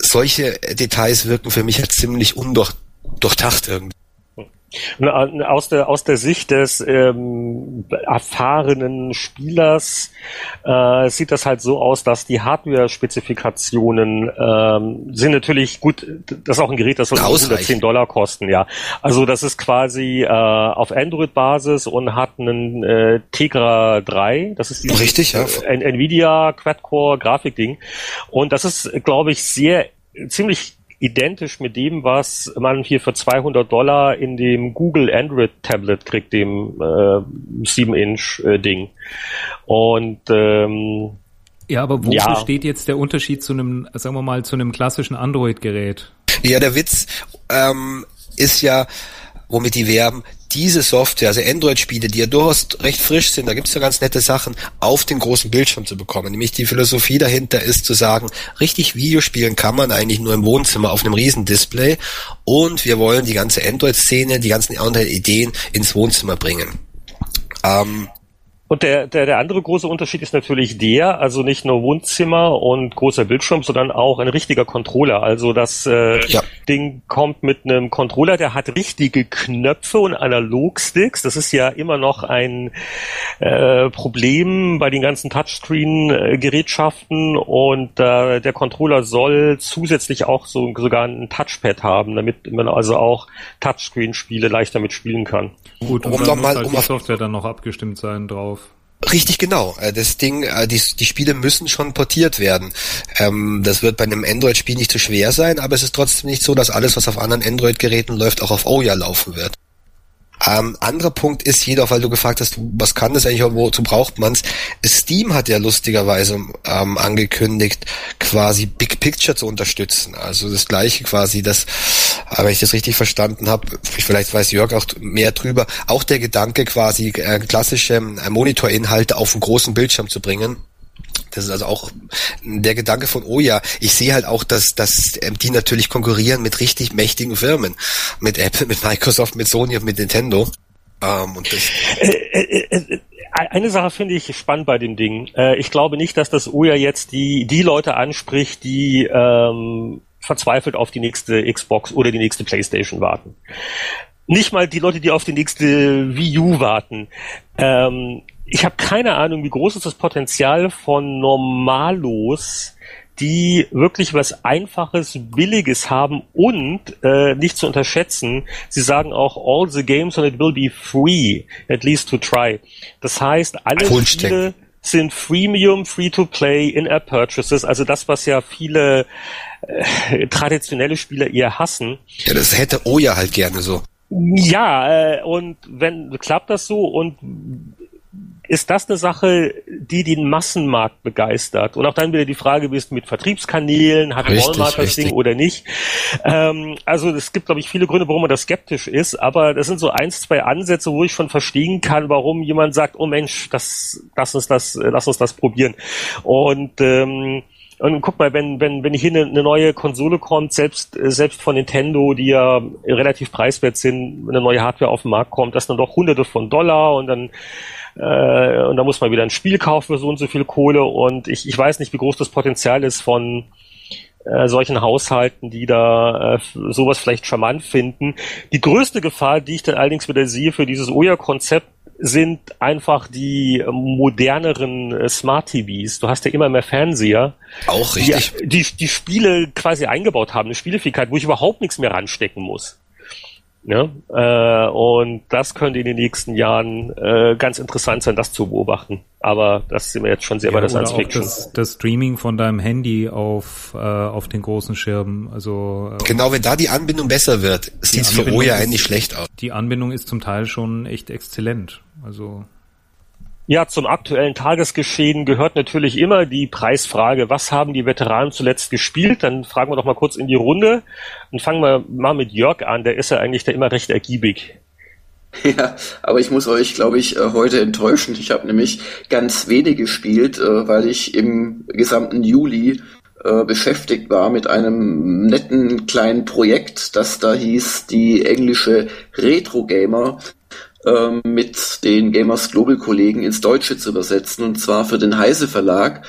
Solche Details wirken für mich halt ziemlich undurchdacht irgendwie. Aus der, aus der Sicht des ähm, erfahrenen Spielers äh, sieht das halt so aus, dass die Hardware-Spezifikationen ähm, sind natürlich gut, das ist auch ein Gerät, das soll 110 Dollar kosten, ja. Also das ist quasi äh, auf Android-Basis und hat einen äh, Tegra 3, das ist dieses Richtig, ja. Äh, Nvidia Quad-Core Grafikding und das ist, glaube ich, sehr ziemlich identisch mit dem, was man hier für 200 Dollar in dem Google Android Tablet kriegt, dem äh, 7-Inch-Ding. Äh, Und ähm, ja, aber wo ja. besteht jetzt der Unterschied zu einem, sagen wir mal, zu einem klassischen Android-Gerät? Ja, der Witz ähm, ist ja, womit die werben, diese Software, also Android-Spiele, die ja durchaus recht frisch sind, da gibt's ja ganz nette Sachen, auf den großen Bildschirm zu bekommen. Nämlich die Philosophie dahinter ist zu sagen, richtig Videospielen kann man eigentlich nur im Wohnzimmer auf einem Riesendisplay und wir wollen die ganze Android-Szene, die ganzen Android-Ideen ins Wohnzimmer bringen. Ähm, Und der, der, der andere große Unterschied ist natürlich der, also nicht nur Wohnzimmer und großer Bildschirm, sondern auch ein richtiger Controller. Also das äh, ja. Ding kommt mit einem Controller, der hat richtige Knöpfe und Analogsticks. Das ist ja immer noch ein äh, Problem bei den ganzen Touchscreen-Gerätschaften und äh, der Controller soll zusätzlich auch so sogar ein Touchpad haben, damit man also auch Touchscreen-Spiele leichter mitspielen kann. Gut, und um dann muss halt um die Software dann noch abgestimmt sein drauf. Richtig genau. Äh, das Ding, äh, die, die Spiele müssen schon portiert werden. Ähm, das wird bei einem Android-Spiel nicht zu so schwer sein, aber es ist trotzdem nicht so, dass alles, was auf anderen Android-Geräten läuft, auch auf Ouya laufen wird. Ähm, anderer Punkt ist jedoch, weil du gefragt hast, was kann das eigentlich, wozu braucht man's? Steam hat ja lustigerweise ähm, angekündigt, quasi Big Picture zu unterstützen. Also das gleiche quasi, das, äh, wenn ich das richtig verstanden habe, vielleicht weiß Jörg auch mehr drüber, auch der Gedanke quasi äh, klassische äh, Monitorinhalte auf einen großen Bildschirm zu bringen das ist also auch der Gedanke von, oh ja, ich sehe halt auch, dass, dass ähm, die natürlich konkurrieren mit richtig mächtigen Firmen. Mit Apple, mit Microsoft, mit Sony und mit Nintendo. Ähm, und das äh, äh, äh, eine Sache finde ich spannend bei dem Ding. ich glaube nicht, dass das OJA jetzt die, die Leute anspricht, die ähm, verzweifelt auf die nächste Xbox oder die nächste Playstation warten. Nicht mal die Leute, die auf die nächste Wii U warten. Ähm, ich habe keine Ahnung, wie groß ist das Potenzial von Normalos, die wirklich was Einfaches, Billiges haben und äh, nicht zu unterschätzen, sie sagen auch all the games and it will be free, at least to try. Das heißt, alle Spiele sind Freemium, Free-to-Play, In-App Purchases, also das, was ja viele äh, traditionelle Spieler eher hassen. Ja, das hätte Oja halt gerne so. Ja, äh, und wenn klappt das so und ist das eine Sache, die den Massenmarkt begeistert? Und auch dann wieder die Frage, wie ist mit Vertriebskanälen, hat richtig, Walmart das richtig. Ding oder nicht? Ähm, also es gibt, glaube ich, viele Gründe, warum man da skeptisch ist, aber das sind so eins, zwei Ansätze, wo ich schon verstehen kann, warum jemand sagt, oh Mensch, das, lass uns das, lass uns das probieren. Und ähm, und guck mal, wenn, wenn, wenn hier eine, eine neue Konsole kommt, selbst, selbst von Nintendo, die ja relativ preiswert sind, wenn eine neue Hardware auf den Markt kommt, das sind dann doch hunderte von Dollar und dann äh, und da muss man wieder ein Spiel kaufen für so und so viel Kohle und ich, ich weiß nicht, wie groß das Potenzial ist von äh, solchen Haushalten, die da äh, sowas vielleicht charmant finden. Die größte Gefahr, die ich dann allerdings wieder sehe für dieses Oya-Konzept, sind einfach die moderneren äh, Smart TVs. Du hast ja immer mehr Fernseher. Auch richtig. Die, die, die Spiele quasi eingebaut haben, eine Spielefähigkeit, wo ich überhaupt nichts mehr ranstecken muss. Ja, äh, und das könnte in den nächsten Jahren äh, ganz interessant sein, das zu beobachten. Aber das sind wir jetzt schon sehr ja, bei der Science Fiction. Das, das Streaming von deinem Handy auf, äh, auf den großen Schirm. Also äh, genau, wenn da die Anbindung besser wird, sieht es für Oja eigentlich schlecht aus. Die Anbindung ist zum Teil schon echt exzellent. Also ja, zum aktuellen Tagesgeschehen gehört natürlich immer die Preisfrage, was haben die Veteranen zuletzt gespielt? Dann fragen wir doch mal kurz in die Runde und fangen wir mal mit Jörg an, der ist ja eigentlich da immer recht ergiebig. Ja, aber ich muss euch, glaube ich, äh, heute enttäuschen. Ich habe nämlich ganz wenig gespielt, äh, weil ich im gesamten Juli äh, beschäftigt war mit einem netten kleinen Projekt, das da hieß die englische Retro Gamer ähm, mit den Gamers Global Kollegen ins Deutsche zu übersetzen und zwar für den Heise Verlag.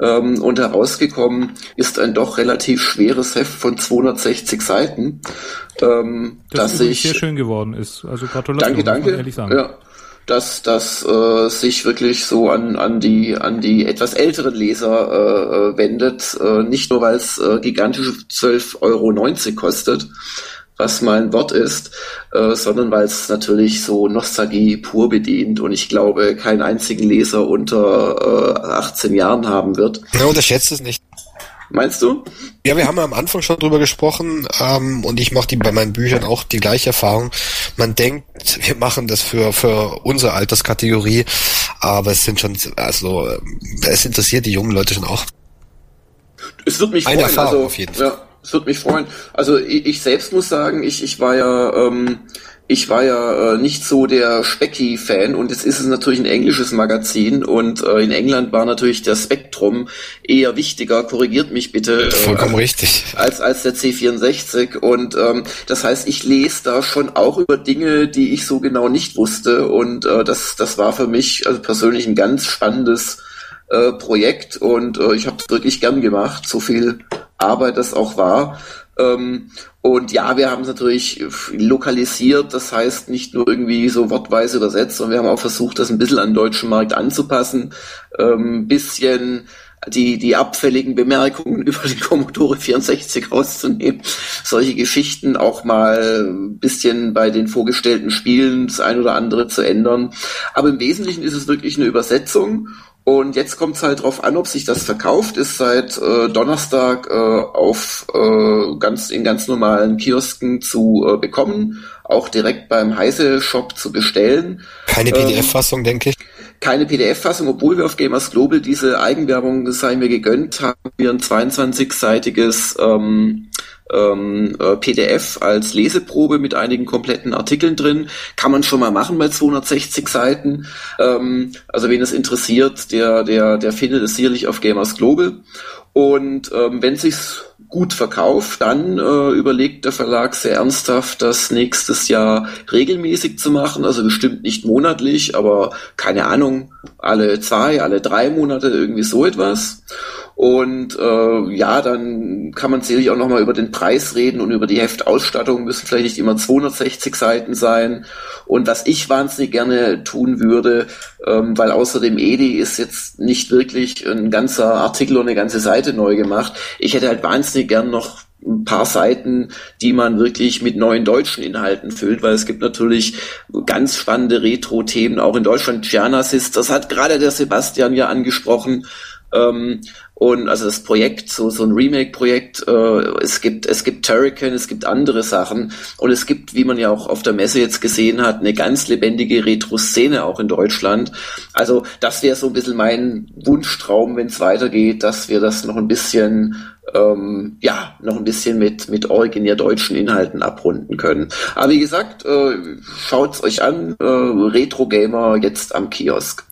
Ähm, und herausgekommen ist ein doch relativ schweres Heft von 260 Seiten. Ähm, das ich, sehr schön geworden ist. Also Gratulation. Danke, danke. Ehrlich sagen. Ja dass das äh, sich wirklich so an, an die an die etwas älteren Leser äh, äh wendet, äh, nicht nur weil es äh, gigantische 12,90 Euro kostet, was mein Wort ist, äh, sondern weil es natürlich so Nostalgie pur bedient und ich glaube, keinen einzigen Leser unter äh, 18 Jahren haben wird. Ja, unterschätzt es nicht. Meinst du? Ja, wir haben am Anfang schon drüber gesprochen ähm, und ich mache die bei meinen Büchern auch die gleiche Erfahrung. Man denkt, wir machen das für für unsere Alterskategorie, aber es sind schon, also es interessiert die jungen Leute schon auch. Es wird mich Eine freuen, Erfahrung also, auf jeden Fall. Ja es würde mich freuen. Also ich, ich, selbst muss sagen, ich, ich war ja ähm, ich war ja äh, nicht so der Specky-Fan und jetzt ist es natürlich ein englisches Magazin und äh, in England war natürlich der Spektrum eher wichtiger, korrigiert mich bitte. Äh, Vollkommen richtig. Als, als der C64 und ähm, das heißt, ich lese da schon auch über Dinge, die ich so genau nicht wusste und äh, das, das war für mich also persönlich ein ganz spannendes äh, Projekt und äh, ich habe es wirklich gern gemacht, so viel Arbeit das auch war. Ähm, und ja, wir haben es natürlich lokalisiert, das heißt nicht nur irgendwie so wortweise übersetzt, sondern wir haben auch versucht, das ein bisschen an den deutschen Markt anzupassen, ähm, bisschen die, die abfälligen Bemerkungen über den Commodore 64 rauszunehmen, solche Geschichten auch mal ein bisschen bei den vorgestellten Spielen das ein oder andere zu ändern. Aber im Wesentlichen ist es wirklich eine Übersetzung und jetzt kommt es halt drauf an, ob sich das verkauft. Ist seit äh, Donnerstag äh, auf äh, ganz in ganz normalen Kiosken zu äh, bekommen, auch direkt beim Heise Shop zu bestellen. Keine PDF-Fassung, ähm, denke ich. Keine PDF-Fassung, obwohl wir auf Gamers Global diese Eigenwerbung, das sei mir gegönnt, haben wir ein 22-seitiges ähm, ähm, äh, PDF als Leseprobe mit einigen kompletten Artikeln drin. Kann man schon mal machen bei 260 Seiten. Ähm, also wen es interessiert, der, der, der findet es sicherlich auf Gamers Global. Und ähm, wenn sich's gut verkauft, dann äh, überlegt der Verlag sehr ernsthaft, das nächstes Jahr regelmäßig zu machen. Also bestimmt nicht monatlich, aber keine Ahnung, alle zwei, alle drei Monate irgendwie so etwas. Und äh, ja, dann kann man sicherlich auch nochmal über den Preis reden und über die Heftausstattung. Müssen vielleicht nicht immer 260 Seiten sein. Und was ich wahnsinnig gerne tun würde, ähm, weil außer dem Edi ist jetzt nicht wirklich ein ganzer Artikel und eine ganze Seite neu gemacht. Ich hätte halt wahnsinnig gern noch ein paar Seiten, die man wirklich mit neuen deutschen Inhalten füllt, weil es gibt natürlich ganz spannende Retro-Themen auch in Deutschland. Gianasys, das hat gerade der Sebastian ja angesprochen. Ähm, und also das Projekt, so, so ein Remake-Projekt, äh, es gibt, es gibt Turrican, es gibt andere Sachen und es gibt, wie man ja auch auf der Messe jetzt gesehen hat, eine ganz lebendige Retro-Szene auch in Deutschland. Also das wäre so ein bisschen mein Wunschtraum, wenn es weitergeht, dass wir das noch ein bisschen ähm, ja, noch ein bisschen mit, mit originär deutschen Inhalten abrunden können. Aber wie gesagt, äh, schaut's euch an, äh, Retro Gamer jetzt am Kiosk.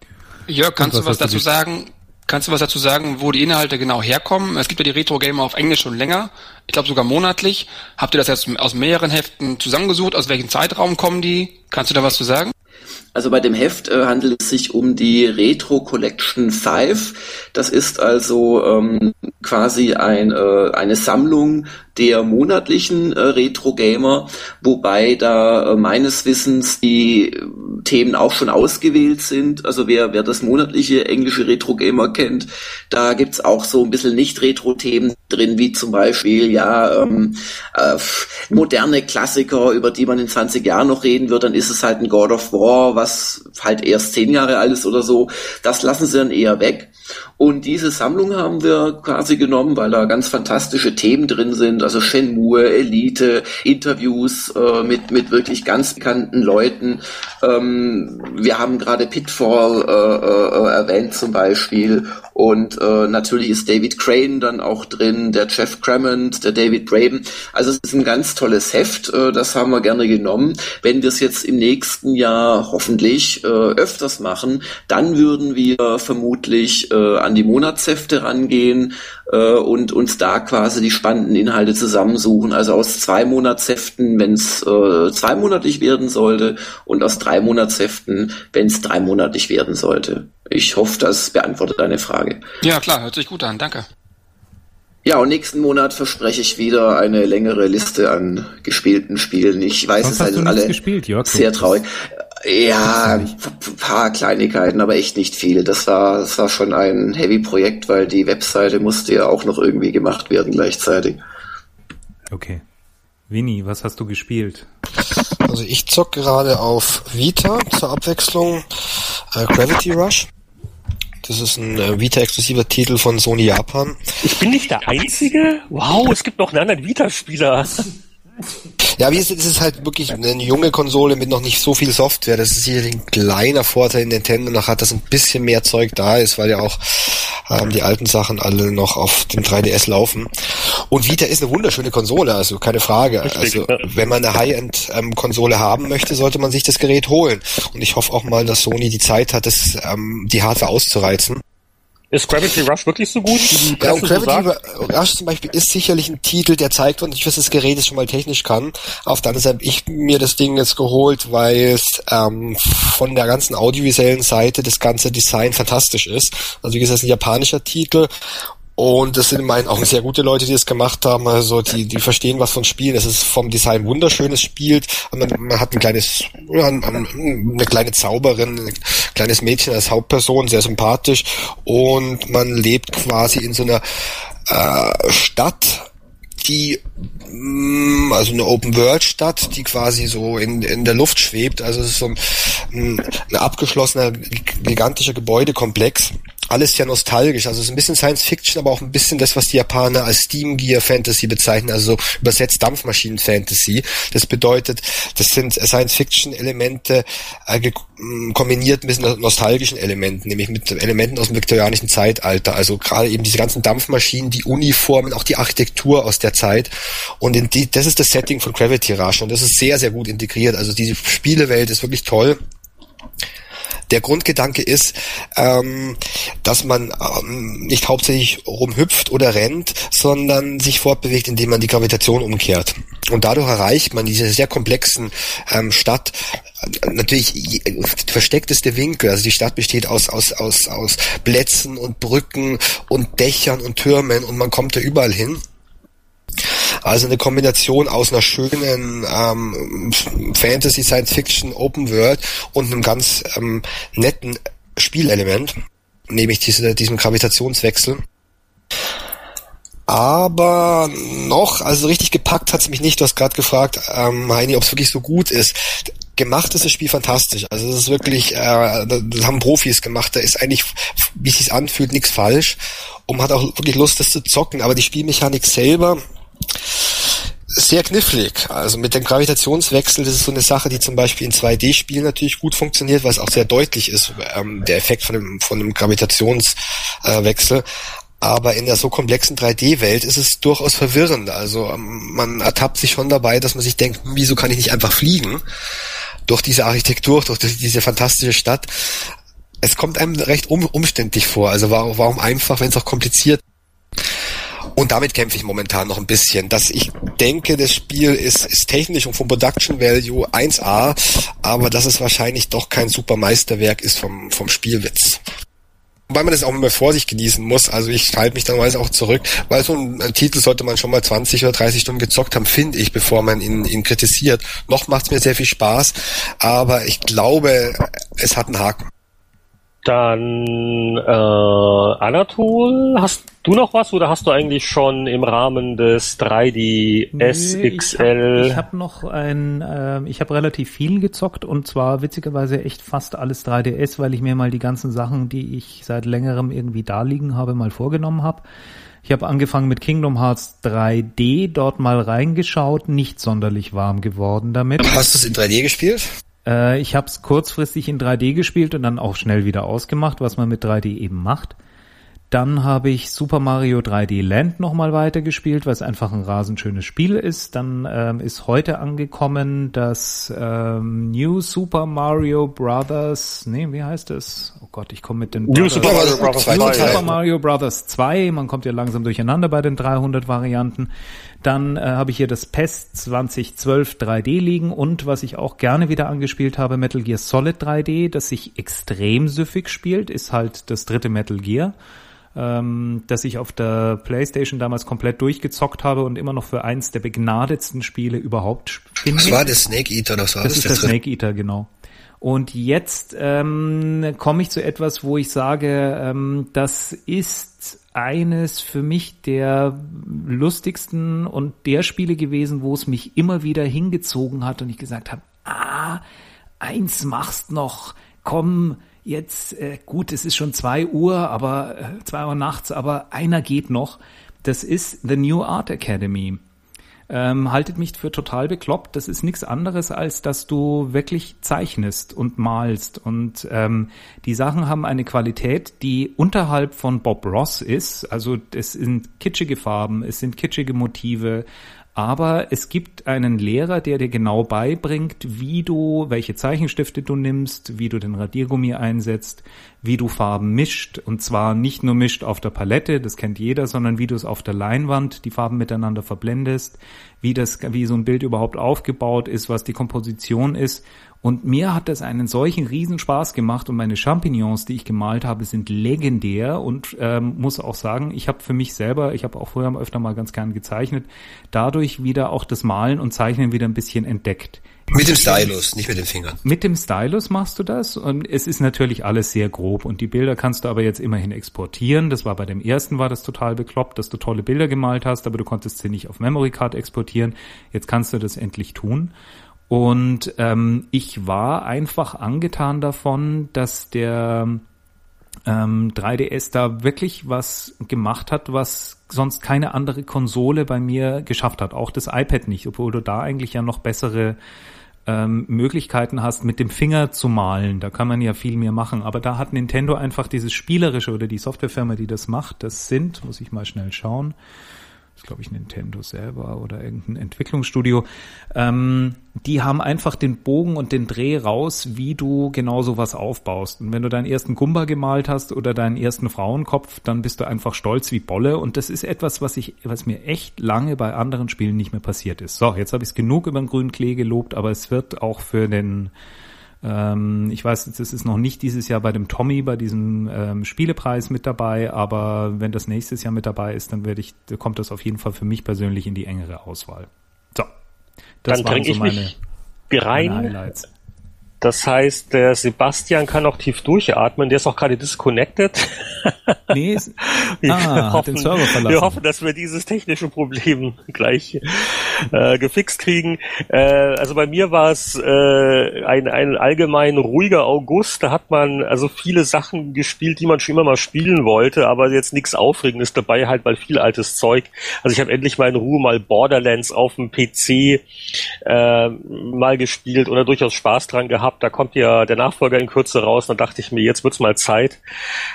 Jörg, kannst du was dazu sagen? Kannst du was dazu sagen, wo die Inhalte genau herkommen? Es gibt ja die Retro Gamer auf Englisch schon länger, ich glaube sogar monatlich. Habt ihr das jetzt aus mehreren Heften zusammengesucht? Aus welchem Zeitraum kommen die? Kannst du da was zu sagen? Also bei dem Heft äh, handelt es sich um die Retro Collection 5. Das ist also ähm, quasi ein, äh, eine Sammlung der monatlichen äh, Retro Gamer, wobei da äh, meines Wissens die Themen auch schon ausgewählt sind. Also wer, wer das monatliche englische Retro Gamer kennt, da gibt's auch so ein bisschen Nicht-Retro-Themen drin, wie zum Beispiel ja ähm, äh, moderne Klassiker, über die man in 20 Jahren noch reden wird, dann ist es halt ein God of War, was halt erst zehn Jahre alt ist oder so. Das lassen sie dann eher weg. Und diese Sammlung haben wir quasi genommen, weil da ganz fantastische Themen drin sind, also Shenmue, Elite, Interviews äh, mit, mit wirklich ganz bekannten Leuten. Ähm, wir haben gerade Pitfall äh, äh, erwähnt zum Beispiel und äh, natürlich ist David Crane dann auch drin, der Jeff Crammond, der David Braben. Also es ist ein ganz tolles Heft, äh, das haben wir gerne genommen. Wenn wir es jetzt im nächsten Jahr hoffentlich äh, öfters machen, dann würden wir vermutlich äh, an die Monatshefte rangehen äh, und uns da quasi die spannenden Inhalte zusammensuchen. Also aus zwei Monatsheften, wenn es äh, zweimonatlich werden sollte und aus drei Monatsheften, wenn es dreimonatlich werden sollte. Ich hoffe, das beantwortet deine Frage. Ja, klar, hört sich gut an, danke. Ja, und nächsten Monat verspreche ich wieder eine längere Liste an gespielten Spielen. Ich weiß, Was es sind alle gespielt, Jörg? sehr traurig. Ja, ein paar Kleinigkeiten, aber echt nicht viel. Das war, das war schon ein Heavy-Projekt, weil die Webseite musste ja auch noch irgendwie gemacht werden gleichzeitig. Okay. Winnie, was hast du gespielt? Also ich zock gerade auf Vita zur Abwechslung äh, Gravity Rush. Das ist ein äh, Vita-exklusiver Titel von Sony Japan. Ich bin nicht der Einzige? Wow, es gibt noch einen anderen Vita-Spieler. Ja, wie ist es ist halt wirklich eine junge Konsole mit noch nicht so viel Software. Das ist sicherlich ein kleiner Vorteil in Nintendo noch hat, dass ein bisschen mehr Zeug da ist, weil ja auch ähm, die alten Sachen alle noch auf dem 3DS laufen. Und Vita ist eine wunderschöne Konsole, also keine Frage. Also wenn man eine High-End-Konsole ähm, haben möchte, sollte man sich das Gerät holen. Und ich hoffe auch mal, dass Sony die Zeit hat, das, ähm, die Hardware auszureizen. Ist Gravity Rush wirklich so gut? Ja, und Gravity Rush zum Beispiel ist sicherlich ein Titel, der zeigt uns, was das Gerät schon mal technisch kann. Auf der anderen Seite habe ich mir das Ding jetzt geholt, weil es ähm, von der ganzen audiovisuellen Seite das ganze Design fantastisch ist. Also wie gesagt, es ist ein japanischer Titel und das sind in meinen Augen sehr gute Leute, die es gemacht haben. Also die, die verstehen was von Spielen. Es ist vom Design wunderschönes Spiel. Man, man hat ein kleines, ja, eine kleine Zauberin, ein kleines Mädchen als Hauptperson, sehr sympathisch. Und man lebt quasi in so einer äh, Stadt, die mm, also eine Open World Stadt, die quasi so in, in der Luft schwebt. Also es ist so ein, ein abgeschlossener gigantischer Gebäudekomplex alles ja nostalgisch. Also es ist ein bisschen Science Fiction, aber auch ein bisschen das, was die Japaner als Steam Gear Fantasy bezeichnen, also übersetzt Dampfmaschinen Fantasy. Das bedeutet, das sind Science Fiction Elemente äh, kombiniert mit nostalgischen Elementen, nämlich mit Elementen aus dem viktorianischen Zeitalter. Also gerade eben diese ganzen Dampfmaschinen, die Uniformen, auch die Architektur aus der Zeit. Und in die, das ist das Setting von Gravity Rush und das ist sehr, sehr gut integriert. Also diese Spielewelt ist wirklich toll. Der Grundgedanke ist, ähm, dass man ähm, nicht hauptsächlich rumhüpft oder rennt, sondern sich fortbewegt, indem man die Gravitation umkehrt. Und dadurch erreicht man diese sehr komplexen ähm, Stadt natürlich versteckteste Winkel. Also die Stadt besteht aus, aus, aus, aus Plätzen und Brücken und Dächern und Türmen und man kommt da überall hin. Also eine Kombination aus einer schönen ähm, Fantasy, Science Fiction, Open World und einem ganz ähm, netten Spielelement, nämlich diese, diesem Gravitationswechsel. Aber noch, also richtig gepackt hat's mich nicht. Du hast gerade gefragt, ähm, Heini, ob es wirklich so gut ist gemacht ist das Spiel fantastisch. Also es ist wirklich, äh, das haben Profis gemacht. Da ist eigentlich, wie es sich anfühlt, nichts falsch. Und man hat auch wirklich Lust, das zu zocken. Aber die Spielmechanik selber, sehr knifflig. Also mit dem Gravitationswechsel, das ist so eine Sache, die zum Beispiel in 2D-Spielen natürlich gut funktioniert, weil es auch sehr deutlich ist, ähm, der Effekt von dem, von dem Gravitationswechsel. Aber in der so komplexen 3D-Welt ist es durchaus verwirrend. Also ähm, man ertappt sich schon dabei, dass man sich denkt, hm, wieso kann ich nicht einfach fliegen? Durch diese Architektur, durch diese fantastische Stadt. Es kommt einem recht um, umständlich vor. Also warum, warum einfach, wenn es auch kompliziert und damit kämpfe ich momentan noch ein bisschen. Dass ich denke, das Spiel ist, ist technisch und vom Production Value 1A, aber dass es wahrscheinlich doch kein super Meisterwerk ist vom, vom Spielwitz. Wobei man das auch immer vor sich genießen muss. Also ich halte mich dann meist auch zurück, weil so ein, ein, Titel sollte man schon mal 20 oder 30 Stunden gezockt haben, finde ich, bevor man ihn, ihn kritisiert. Noch macht es mir sehr viel Spaß, aber ich glaube, es hat einen Haken. Dann äh, Anatol, hast du noch was oder hast du eigentlich schon im Rahmen des 3D SXL? Ich habe hab noch ein, äh, ich habe relativ viel gezockt und zwar witzigerweise echt fast alles 3DS, weil ich mir mal die ganzen Sachen, die ich seit längerem irgendwie da liegen habe, mal vorgenommen habe. Ich habe angefangen mit Kingdom Hearts 3D, dort mal reingeschaut, nicht sonderlich warm geworden damit. Hast du es in 3D gespielt? Äh, ich habe es kurzfristig in 3D gespielt und dann auch schnell wieder ausgemacht, was man mit 3D eben macht. Dann habe ich Super Mario 3D Land nochmal weitergespielt, was einfach ein rasend schönes Spiel ist. Dann ähm, ist heute angekommen das ähm, New Super Mario Brothers, nee, wie heißt es? Oh Gott, ich komme mit den New Super Mario Brothers 2. New Super Mario Brothers 2, man kommt ja langsam durcheinander bei den 300 Varianten. Dann äh, habe ich hier das PES 2012 3D liegen und was ich auch gerne wieder angespielt habe, Metal Gear Solid 3D, das sich extrem süffig spielt, ist halt das dritte Metal Gear ähm, das ich auf der PlayStation damals komplett durchgezockt habe und immer noch für eins der begnadetsten Spiele überhaupt finde. Das war der Snake Eater, das war das. Das ist der Snake Eater, genau. Und jetzt ähm, komme ich zu etwas, wo ich sage, ähm, das ist eines für mich der lustigsten und der Spiele gewesen, wo es mich immer wieder hingezogen hat und ich gesagt habe, ah, eins machst noch, komm, jetzt, äh, gut, es ist schon zwei Uhr, aber äh, zwei Uhr nachts, aber einer geht noch. Das ist The New Art Academy. Ähm, haltet mich für total bekloppt. Das ist nichts anderes, als dass du wirklich zeichnest und malst. Und ähm, die Sachen haben eine Qualität, die unterhalb von Bob Ross ist. Also es sind kitschige Farben, es sind kitschige Motive, aber es gibt einen Lehrer, der dir genau beibringt, wie du, welche Zeichenstifte du nimmst, wie du den Radiergummi einsetzt, wie du Farben mischt. Und zwar nicht nur mischt auf der Palette, das kennt jeder, sondern wie du es auf der Leinwand die Farben miteinander verblendest, wie das, wie so ein Bild überhaupt aufgebaut ist, was die Komposition ist. Und mir hat das einen solchen Riesenspaß gemacht und meine Champignons, die ich gemalt habe, sind legendär und ähm, muss auch sagen, ich habe für mich selber, ich habe auch früher öfter mal ganz gern gezeichnet, dadurch wieder auch das Malen und Zeichnen wieder ein bisschen entdeckt. Mit dem Stylus, nicht mit den Fingern. Mit dem Stylus machst du das und es ist natürlich alles sehr grob und die Bilder kannst du aber jetzt immerhin exportieren. Das war bei dem ersten war das total bekloppt, dass du tolle Bilder gemalt hast, aber du konntest sie nicht auf Memory Card exportieren. Jetzt kannst du das endlich tun. Und ähm, ich war einfach angetan davon, dass der ähm, 3DS da wirklich was gemacht hat, was sonst keine andere Konsole bei mir geschafft hat. Auch das iPad nicht, obwohl du da eigentlich ja noch bessere ähm, Möglichkeiten hast, mit dem Finger zu malen. Da kann man ja viel mehr machen. Aber da hat Nintendo einfach dieses Spielerische oder die Softwarefirma, die das macht, das sind, muss ich mal schnell schauen, glaube ich Nintendo selber oder irgendein Entwicklungsstudio, ähm, die haben einfach den Bogen und den Dreh raus, wie du genau sowas aufbaust. Und wenn du deinen ersten Gumba gemalt hast oder deinen ersten Frauenkopf, dann bist du einfach stolz wie Bolle. Und das ist etwas, was ich, was mir echt lange bei anderen Spielen nicht mehr passiert ist. So, jetzt habe ich es genug über den grünen Klee gelobt, aber es wird auch für den ähm, ich weiß, das ist noch nicht dieses Jahr bei dem Tommy, bei diesem ähm, Spielepreis mit dabei, aber wenn das nächstes Jahr mit dabei ist, dann werde ich, kommt das auf jeden Fall für mich persönlich in die engere Auswahl. So. Das dann waren so meine, meine Highlights. Das heißt, der Sebastian kann auch tief durchatmen. Der ist auch gerade disconnected. Nee, ist, wir, ah, hoffen, den Server verlassen. wir hoffen, dass wir dieses technische Problem gleich äh, gefixt kriegen. Äh, also bei mir war es äh, ein, ein allgemein ruhiger August. Da hat man also viele Sachen gespielt, die man schon immer mal spielen wollte, aber jetzt nichts Aufregendes dabei, halt weil viel altes Zeug. Also ich habe endlich mal in Ruhe mal Borderlands auf dem PC äh, mal gespielt oder durchaus Spaß dran gehabt gehabt, da kommt ja der Nachfolger in Kürze raus, dann dachte ich mir, jetzt wird's mal Zeit.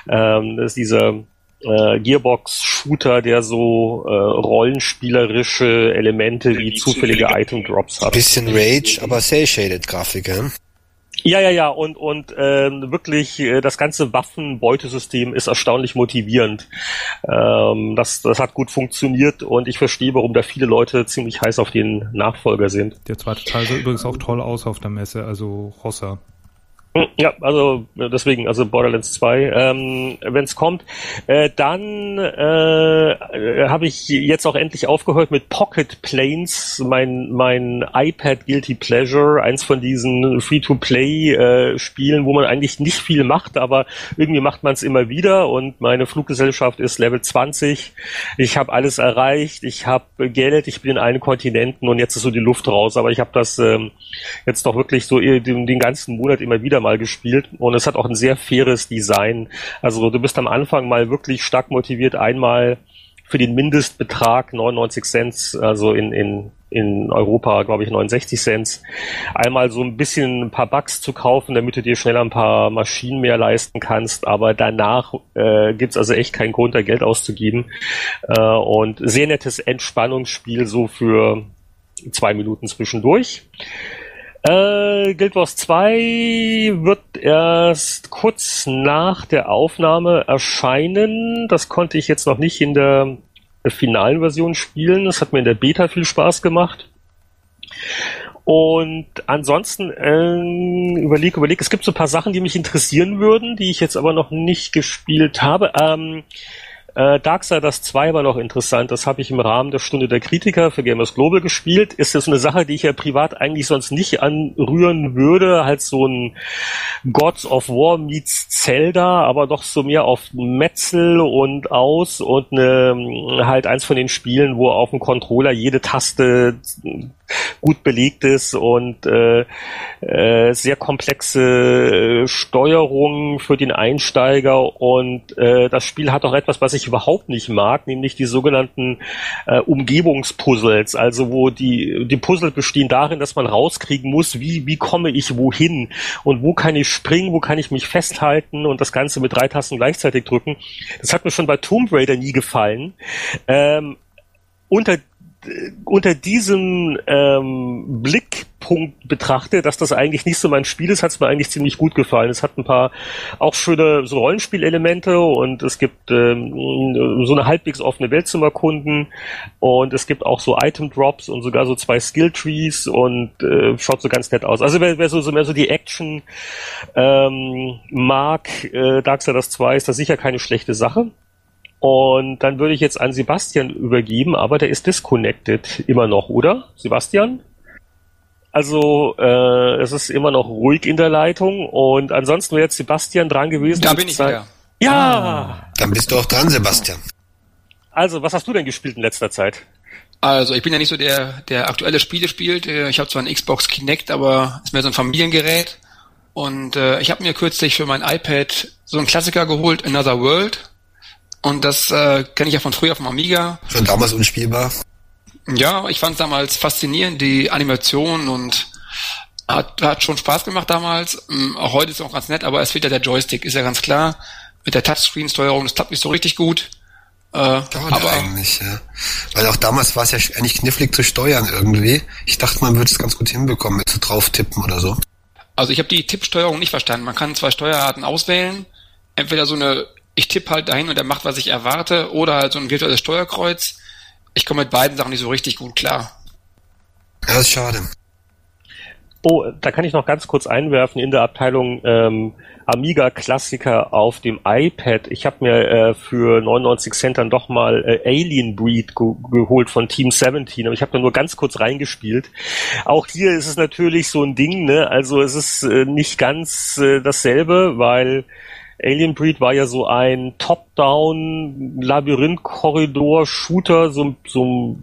Ähm, das ist dieser äh, Gearbox-Shooter, der so äh, rollenspielerische Elemente wie zufällige Item-Drops hat. Bisschen Rage, aber Cell-Shaded-Grafik, ja? Ja, ja, ja, und, und ähm, wirklich äh, das ganze Waffenbeutesystem ist erstaunlich motivierend. Ähm, das, das hat gut funktioniert und ich verstehe, warum da viele Leute ziemlich heiß auf den Nachfolger sind. Der zweite Teil sah übrigens auch toll aus auf der Messe, also Rossa. Ja, also deswegen, also Borderlands 2, ähm, wenn es kommt, äh, dann äh, habe ich jetzt auch endlich aufgehört mit Pocket Planes, mein mein iPad Guilty Pleasure, eins von diesen Free-to-Play-Spielen, äh, wo man eigentlich nicht viel macht, aber irgendwie macht man es immer wieder und meine Fluggesellschaft ist Level 20. Ich habe alles erreicht, ich habe Geld, ich bin in allen Kontinenten und jetzt ist so die Luft raus, aber ich habe das ähm, jetzt doch wirklich so den, den ganzen Monat immer wieder mal gespielt und es hat auch ein sehr faires Design. Also du bist am Anfang mal wirklich stark motiviert, einmal für den Mindestbetrag 99 Cent, also in, in, in Europa, glaube ich, 69 Cent, einmal so ein bisschen ein paar Bugs zu kaufen, damit du dir schneller ein paar Maschinen mehr leisten kannst. Aber danach äh, gibt also echt keinen Grund, da Geld auszugeben. Äh, und sehr nettes Entspannungsspiel so für zwei Minuten zwischendurch. Äh, Guild Wars 2 wird erst kurz nach der Aufnahme erscheinen. Das konnte ich jetzt noch nicht in der finalen Version spielen. Das hat mir in der Beta viel Spaß gemacht. Und ansonsten äh, überleg, überleg, es gibt so ein paar Sachen, die mich interessieren würden, die ich jetzt aber noch nicht gespielt habe. Ähm, äh, Darksiders 2 war noch interessant. Das habe ich im Rahmen der Stunde der Kritiker für Gamers Global gespielt. Ist jetzt eine Sache, die ich ja privat eigentlich sonst nicht anrühren würde. Halt so ein Gods of War meets Zelda, aber doch so mehr auf Metzel und aus und eine, halt eins von den Spielen, wo auf dem Controller jede Taste gut belegt ist und äh, äh, sehr komplexe äh, Steuerung für den Einsteiger und äh, das Spiel hat auch etwas, was ich überhaupt nicht mag, nämlich die sogenannten äh, Umgebungspuzzles, also wo die die Puzzle bestehen darin, dass man rauskriegen muss, wie wie komme ich wohin und wo kann ich springen, wo kann ich mich festhalten und das Ganze mit drei Tasten gleichzeitig drücken. Das hat mir schon bei Tomb Raider nie gefallen. Ähm, unter unter diesem ähm, Blickpunkt betrachte, dass das eigentlich nicht so mein Spiel ist, hat es mir eigentlich ziemlich gut gefallen. Es hat ein paar auch schöne so Rollenspielelemente und es gibt ähm, so eine halbwegs offene Welt zum Erkunden und es gibt auch so Item Drops und sogar so zwei Skill Trees und äh, schaut so ganz nett aus. Also wer, wer so, so mehr so die Action ähm, mag, äh, Darksiders 2 ist das sicher keine schlechte Sache. Und dann würde ich jetzt an Sebastian übergeben, aber der ist disconnected immer noch, oder? Sebastian? Also äh, es ist immer noch ruhig in der Leitung und ansonsten wäre jetzt Sebastian dran gewesen. Da bin ich wieder. Ja! Ah. Dann bist du auch dran, Sebastian. Also, was hast du denn gespielt in letzter Zeit? Also, ich bin ja nicht so der, der aktuelle Spiele spielt. Äh, ich habe zwar ein Xbox Kinect, aber ist mehr so ein Familiengerät. Und äh, ich habe mir kürzlich für mein iPad so einen Klassiker geholt, Another World. Und das äh, kenne ich ja von früher vom Amiga. Schon damals unspielbar. Ja, ich fand es damals faszinierend, die Animation und hat, hat schon Spaß gemacht damals. Ähm, auch heute ist es auch ganz nett, aber es fehlt ja der Joystick, ist ja ganz klar. Mit der Touchscreen-Steuerung, das klappt nicht so richtig gut. Äh, aber eigentlich, ja. Weil auch damals war es ja eigentlich knifflig zu steuern irgendwie. Ich dachte, man würde es ganz gut hinbekommen mit so drauf tippen oder so. Also ich habe die Tippsteuerung nicht verstanden. Man kann zwei Steuerarten auswählen. Entweder so eine ich tippe halt dahin und er macht, was ich erwarte, oder halt so ein virtuelles Steuerkreuz. Ich komme mit beiden Sachen nicht so richtig gut klar. Das ist schade. Oh, da kann ich noch ganz kurz einwerfen in der Abteilung ähm, Amiga Klassiker auf dem iPad. Ich habe mir äh, für 99 Cent dann doch mal äh, Alien Breed ge geholt von Team 17, aber ich habe da nur ganz kurz reingespielt. Auch hier ist es natürlich so ein Ding, ne? Also es ist äh, nicht ganz äh, dasselbe, weil Alien Breed war ja so ein Top-Down Labyrinth-Korridor-Shooter, so, so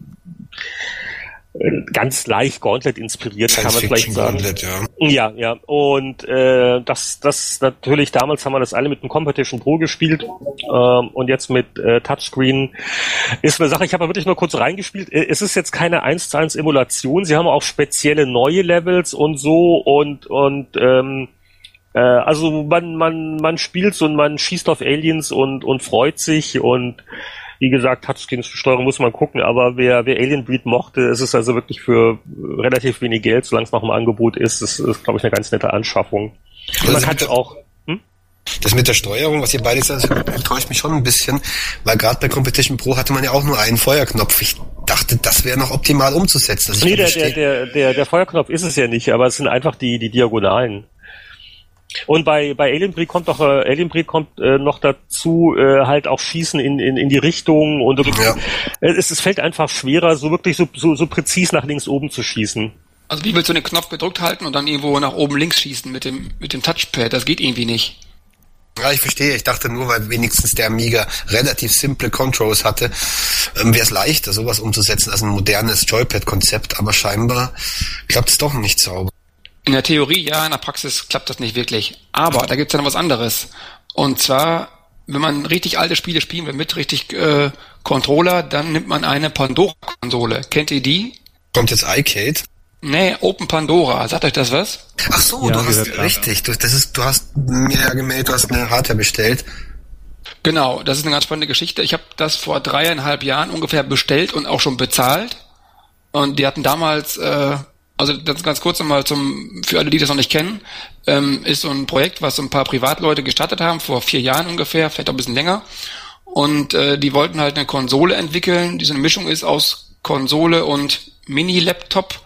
äh, ganz leicht Gauntlet inspiriert, kann man vielleicht sagen. Gauntlet, ja. ja, ja. Und äh, das, das natürlich damals haben wir das alle mit dem Competition Pro gespielt ähm, und jetzt mit äh, Touchscreen ist eine Sache. Ich habe wirklich nur kurz reingespielt. Äh, es ist jetzt keine 1 zu 1 Emulation. Sie haben auch spezielle neue Levels und so und und ähm, äh, also man, man, man spielt und man schießt auf Aliens und, und freut sich und wie gesagt, Touchscreen-Steuerung muss man gucken, aber wer, wer Alien Breed mochte, ist es also wirklich für relativ wenig Geld, solange es noch im Angebot ist, das ist, glaube ich, eine ganz nette Anschaffung. Und man hat auch, hm? Das mit der Steuerung, was ihr beide sagt, enttäuscht mich schon ein bisschen, weil gerade bei Competition Pro hatte man ja auch nur einen Feuerknopf. Ich dachte, das wäre noch optimal umzusetzen. nee, der, der, der, der, der Feuerknopf ist es ja nicht, aber es sind einfach die, die Diagonalen. Und bei, bei Alien Breed kommt doch, äh, Alien Breed kommt äh, noch dazu, äh, halt auch Schießen in, in, in die Richtung und ja. Äh, es, es fällt einfach schwerer, so wirklich so, so, so präzis nach links oben zu schießen. Also wie willst du den Knopf gedrückt halten und dann irgendwo nach oben links schießen mit dem, mit dem Touchpad? Das geht irgendwie nicht. Ja, ich verstehe. Ich dachte nur, weil wenigstens der Amiga relativ simple Controls hatte, ähm, wäre es leichter, sowas umzusetzen als ein modernes Joypad-Konzept. Aber scheinbar klappt es doch nicht sauber. In der Theorie ja, in der Praxis klappt das nicht wirklich. Aber da gibt's ja noch was anderes. Und zwar, wenn man richtig alte Spiele spielen will mit richtig äh, Controller, dann nimmt man eine Pandora-Konsole. Kennt ihr die? Kommt jetzt iCade? Nee, Open Pandora. Sagt euch das was? Ach so, ja, du hast richtig. Du, das ist, du hast mir ja gemeldet, du hast eine Hardware bestellt. Genau, das ist eine ganz spannende Geschichte. Ich habe das vor dreieinhalb Jahren ungefähr bestellt und auch schon bezahlt. Und die hatten damals äh, also das ganz kurz nochmal zum, für alle, die das noch nicht kennen, ähm, ist so ein Projekt, was so ein paar Privatleute gestartet haben, vor vier Jahren ungefähr, vielleicht auch ein bisschen länger. Und äh, die wollten halt eine Konsole entwickeln, die so eine Mischung ist aus Konsole und Mini-Laptop,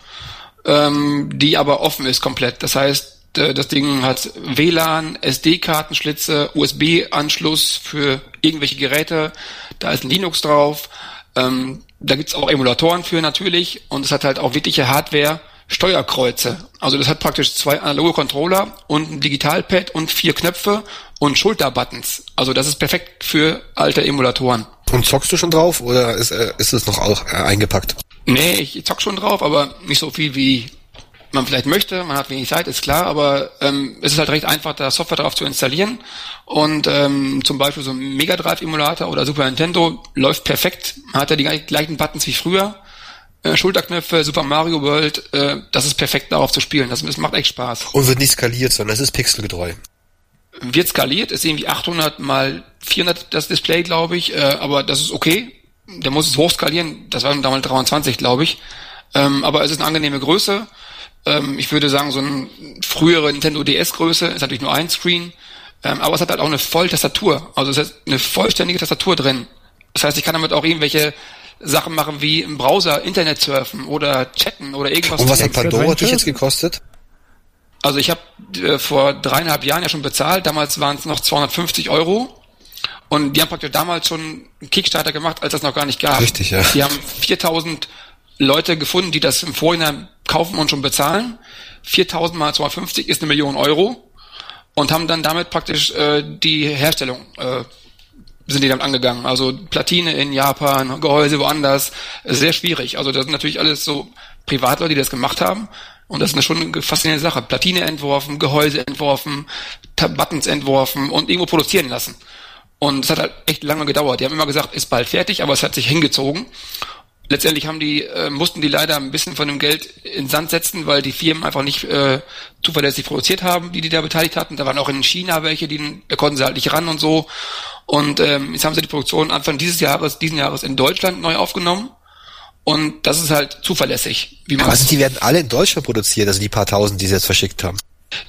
ähm, die aber offen ist komplett. Das heißt, äh, das Ding hat WLAN, SD-Kartenschlitze, USB-Anschluss für irgendwelche Geräte, da ist ein Linux drauf. Ähm, da gibt's auch Emulatoren für natürlich und es hat halt auch wirkliche Hardware, Steuerkreuze. Also das hat praktisch zwei analoge Controller und ein Digitalpad und vier Knöpfe und Schulterbuttons. Also das ist perfekt für alte Emulatoren. Und zockst du schon drauf oder ist, äh, ist es noch auch äh, eingepackt? Nee, ich zock schon drauf, aber nicht so viel wie man vielleicht möchte. Man hat wenig Zeit, ist klar, aber ähm, es ist halt recht einfach, da Software drauf zu installieren. Und ähm, zum Beispiel so ein Mega Drive Emulator oder Super Nintendo läuft perfekt. Man hat ja die gleichen Buttons wie früher. Äh, Schulterknöpfe, Super Mario World, äh, das ist perfekt darauf zu spielen. Das, das macht echt Spaß. Und wird nicht skaliert, sondern es ist pixelgetreu. Wird skaliert, ist irgendwie 800 mal 400 das Display, glaube ich, äh, aber das ist okay. Der muss es hochskalieren, das waren damals 23, glaube ich. Ähm, aber es ist eine angenehme Größe. Ähm, ich würde sagen, so eine frühere Nintendo DS-Größe ist natürlich nur ein Screen. Ähm, aber es hat halt auch eine Volltastatur. Also es hat eine vollständige Tastatur drin. Das heißt, ich kann damit auch irgendwelche Sachen machen wie im Browser Internet surfen oder chatten oder irgendwas. Und was hat Pandora dich jetzt gekostet? Also ich habe äh, vor dreieinhalb Jahren ja schon bezahlt. Damals waren es noch 250 Euro. Und die haben praktisch damals schon einen Kickstarter gemacht, als das noch gar nicht gab. Richtig, ja. Die haben 4000 Leute gefunden, die das im Vorhinein kaufen und schon bezahlen. 4000 mal 250 ist eine Million Euro. Und haben dann damit praktisch äh, die Herstellung äh, sind die damit angegangen. Also Platine in Japan, Gehäuse woanders, sehr schwierig. Also das sind natürlich alles so Privatleute, die das gemacht haben. Und das ist eine schon eine faszinierende Sache. Platine entworfen, Gehäuse entworfen, Buttons entworfen und irgendwo produzieren lassen. Und es hat halt echt lange gedauert. Die haben immer gesagt, ist bald fertig, aber es hat sich hingezogen. Letztendlich haben die, äh, mussten die leider ein bisschen von dem Geld in Sand setzen, weil die Firmen einfach nicht äh, zuverlässig produziert haben, die die da beteiligt hatten. Da waren auch in China welche, die da konnten sie halt nicht ran und so. Und ähm, jetzt haben sie die Produktion Anfang dieses Jahres, diesen Jahres in Deutschland neu aufgenommen. Und das ist halt zuverlässig. Wie man also die werden alle in Deutschland produziert, also die paar tausend, die sie jetzt verschickt haben.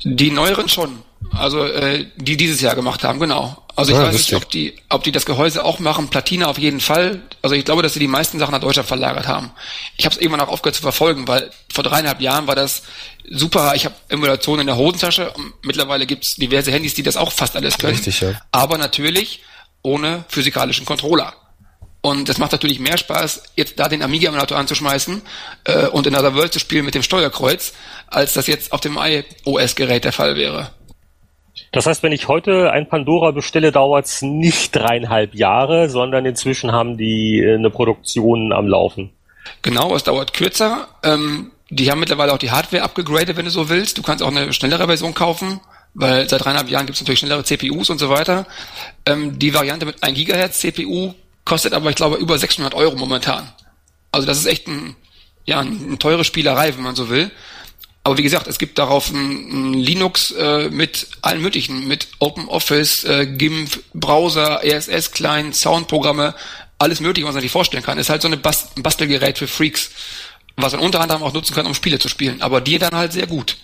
Die neueren schon. Also äh, die dieses Jahr gemacht haben, genau. Also ich ah, weiß nicht, ob die, ob die das Gehäuse auch machen. Platine auf jeden Fall. Also ich glaube, dass sie die meisten Sachen nach Deutschland verlagert haben. Ich habe es irgendwann auch aufgehört zu verfolgen, weil vor dreieinhalb Jahren war das super. Ich habe Emulation in der Hosentasche. Mittlerweile gibt's diverse Handys, die das auch fast alles können. Richtig, ja. Aber natürlich ohne physikalischen Controller. Und es macht natürlich mehr Spaß, jetzt da den Amiga-Emulator anzuschmeißen äh, und in Other World zu spielen mit dem Steuerkreuz, als das jetzt auf dem iOS-Gerät der Fall wäre. Das heißt, wenn ich heute ein Pandora bestelle, dauert es nicht dreieinhalb Jahre, sondern inzwischen haben die äh, eine Produktion am Laufen. Genau, es dauert kürzer. Ähm, die haben mittlerweile auch die Hardware abgegradet, wenn du so willst. Du kannst auch eine schnellere Version kaufen, weil seit dreieinhalb Jahren gibt es natürlich schnellere CPUs und so weiter. Ähm, die Variante mit 1 Gigahertz CPU kostet aber, ich glaube, über 600 Euro momentan. Also das ist echt ein, ja, eine teure Spielerei, wenn man so will. Aber wie gesagt, es gibt darauf ein, ein Linux äh, mit allen möglichen, mit OpenOffice, äh, GIMP, Browser, ESS, Client, Soundprogramme, alles mögliche, was man sich vorstellen kann. Ist halt so eine Bast ein Bastelgerät für Freaks, was man unter anderem auch nutzen kann, um Spiele zu spielen. Aber die dann halt sehr gut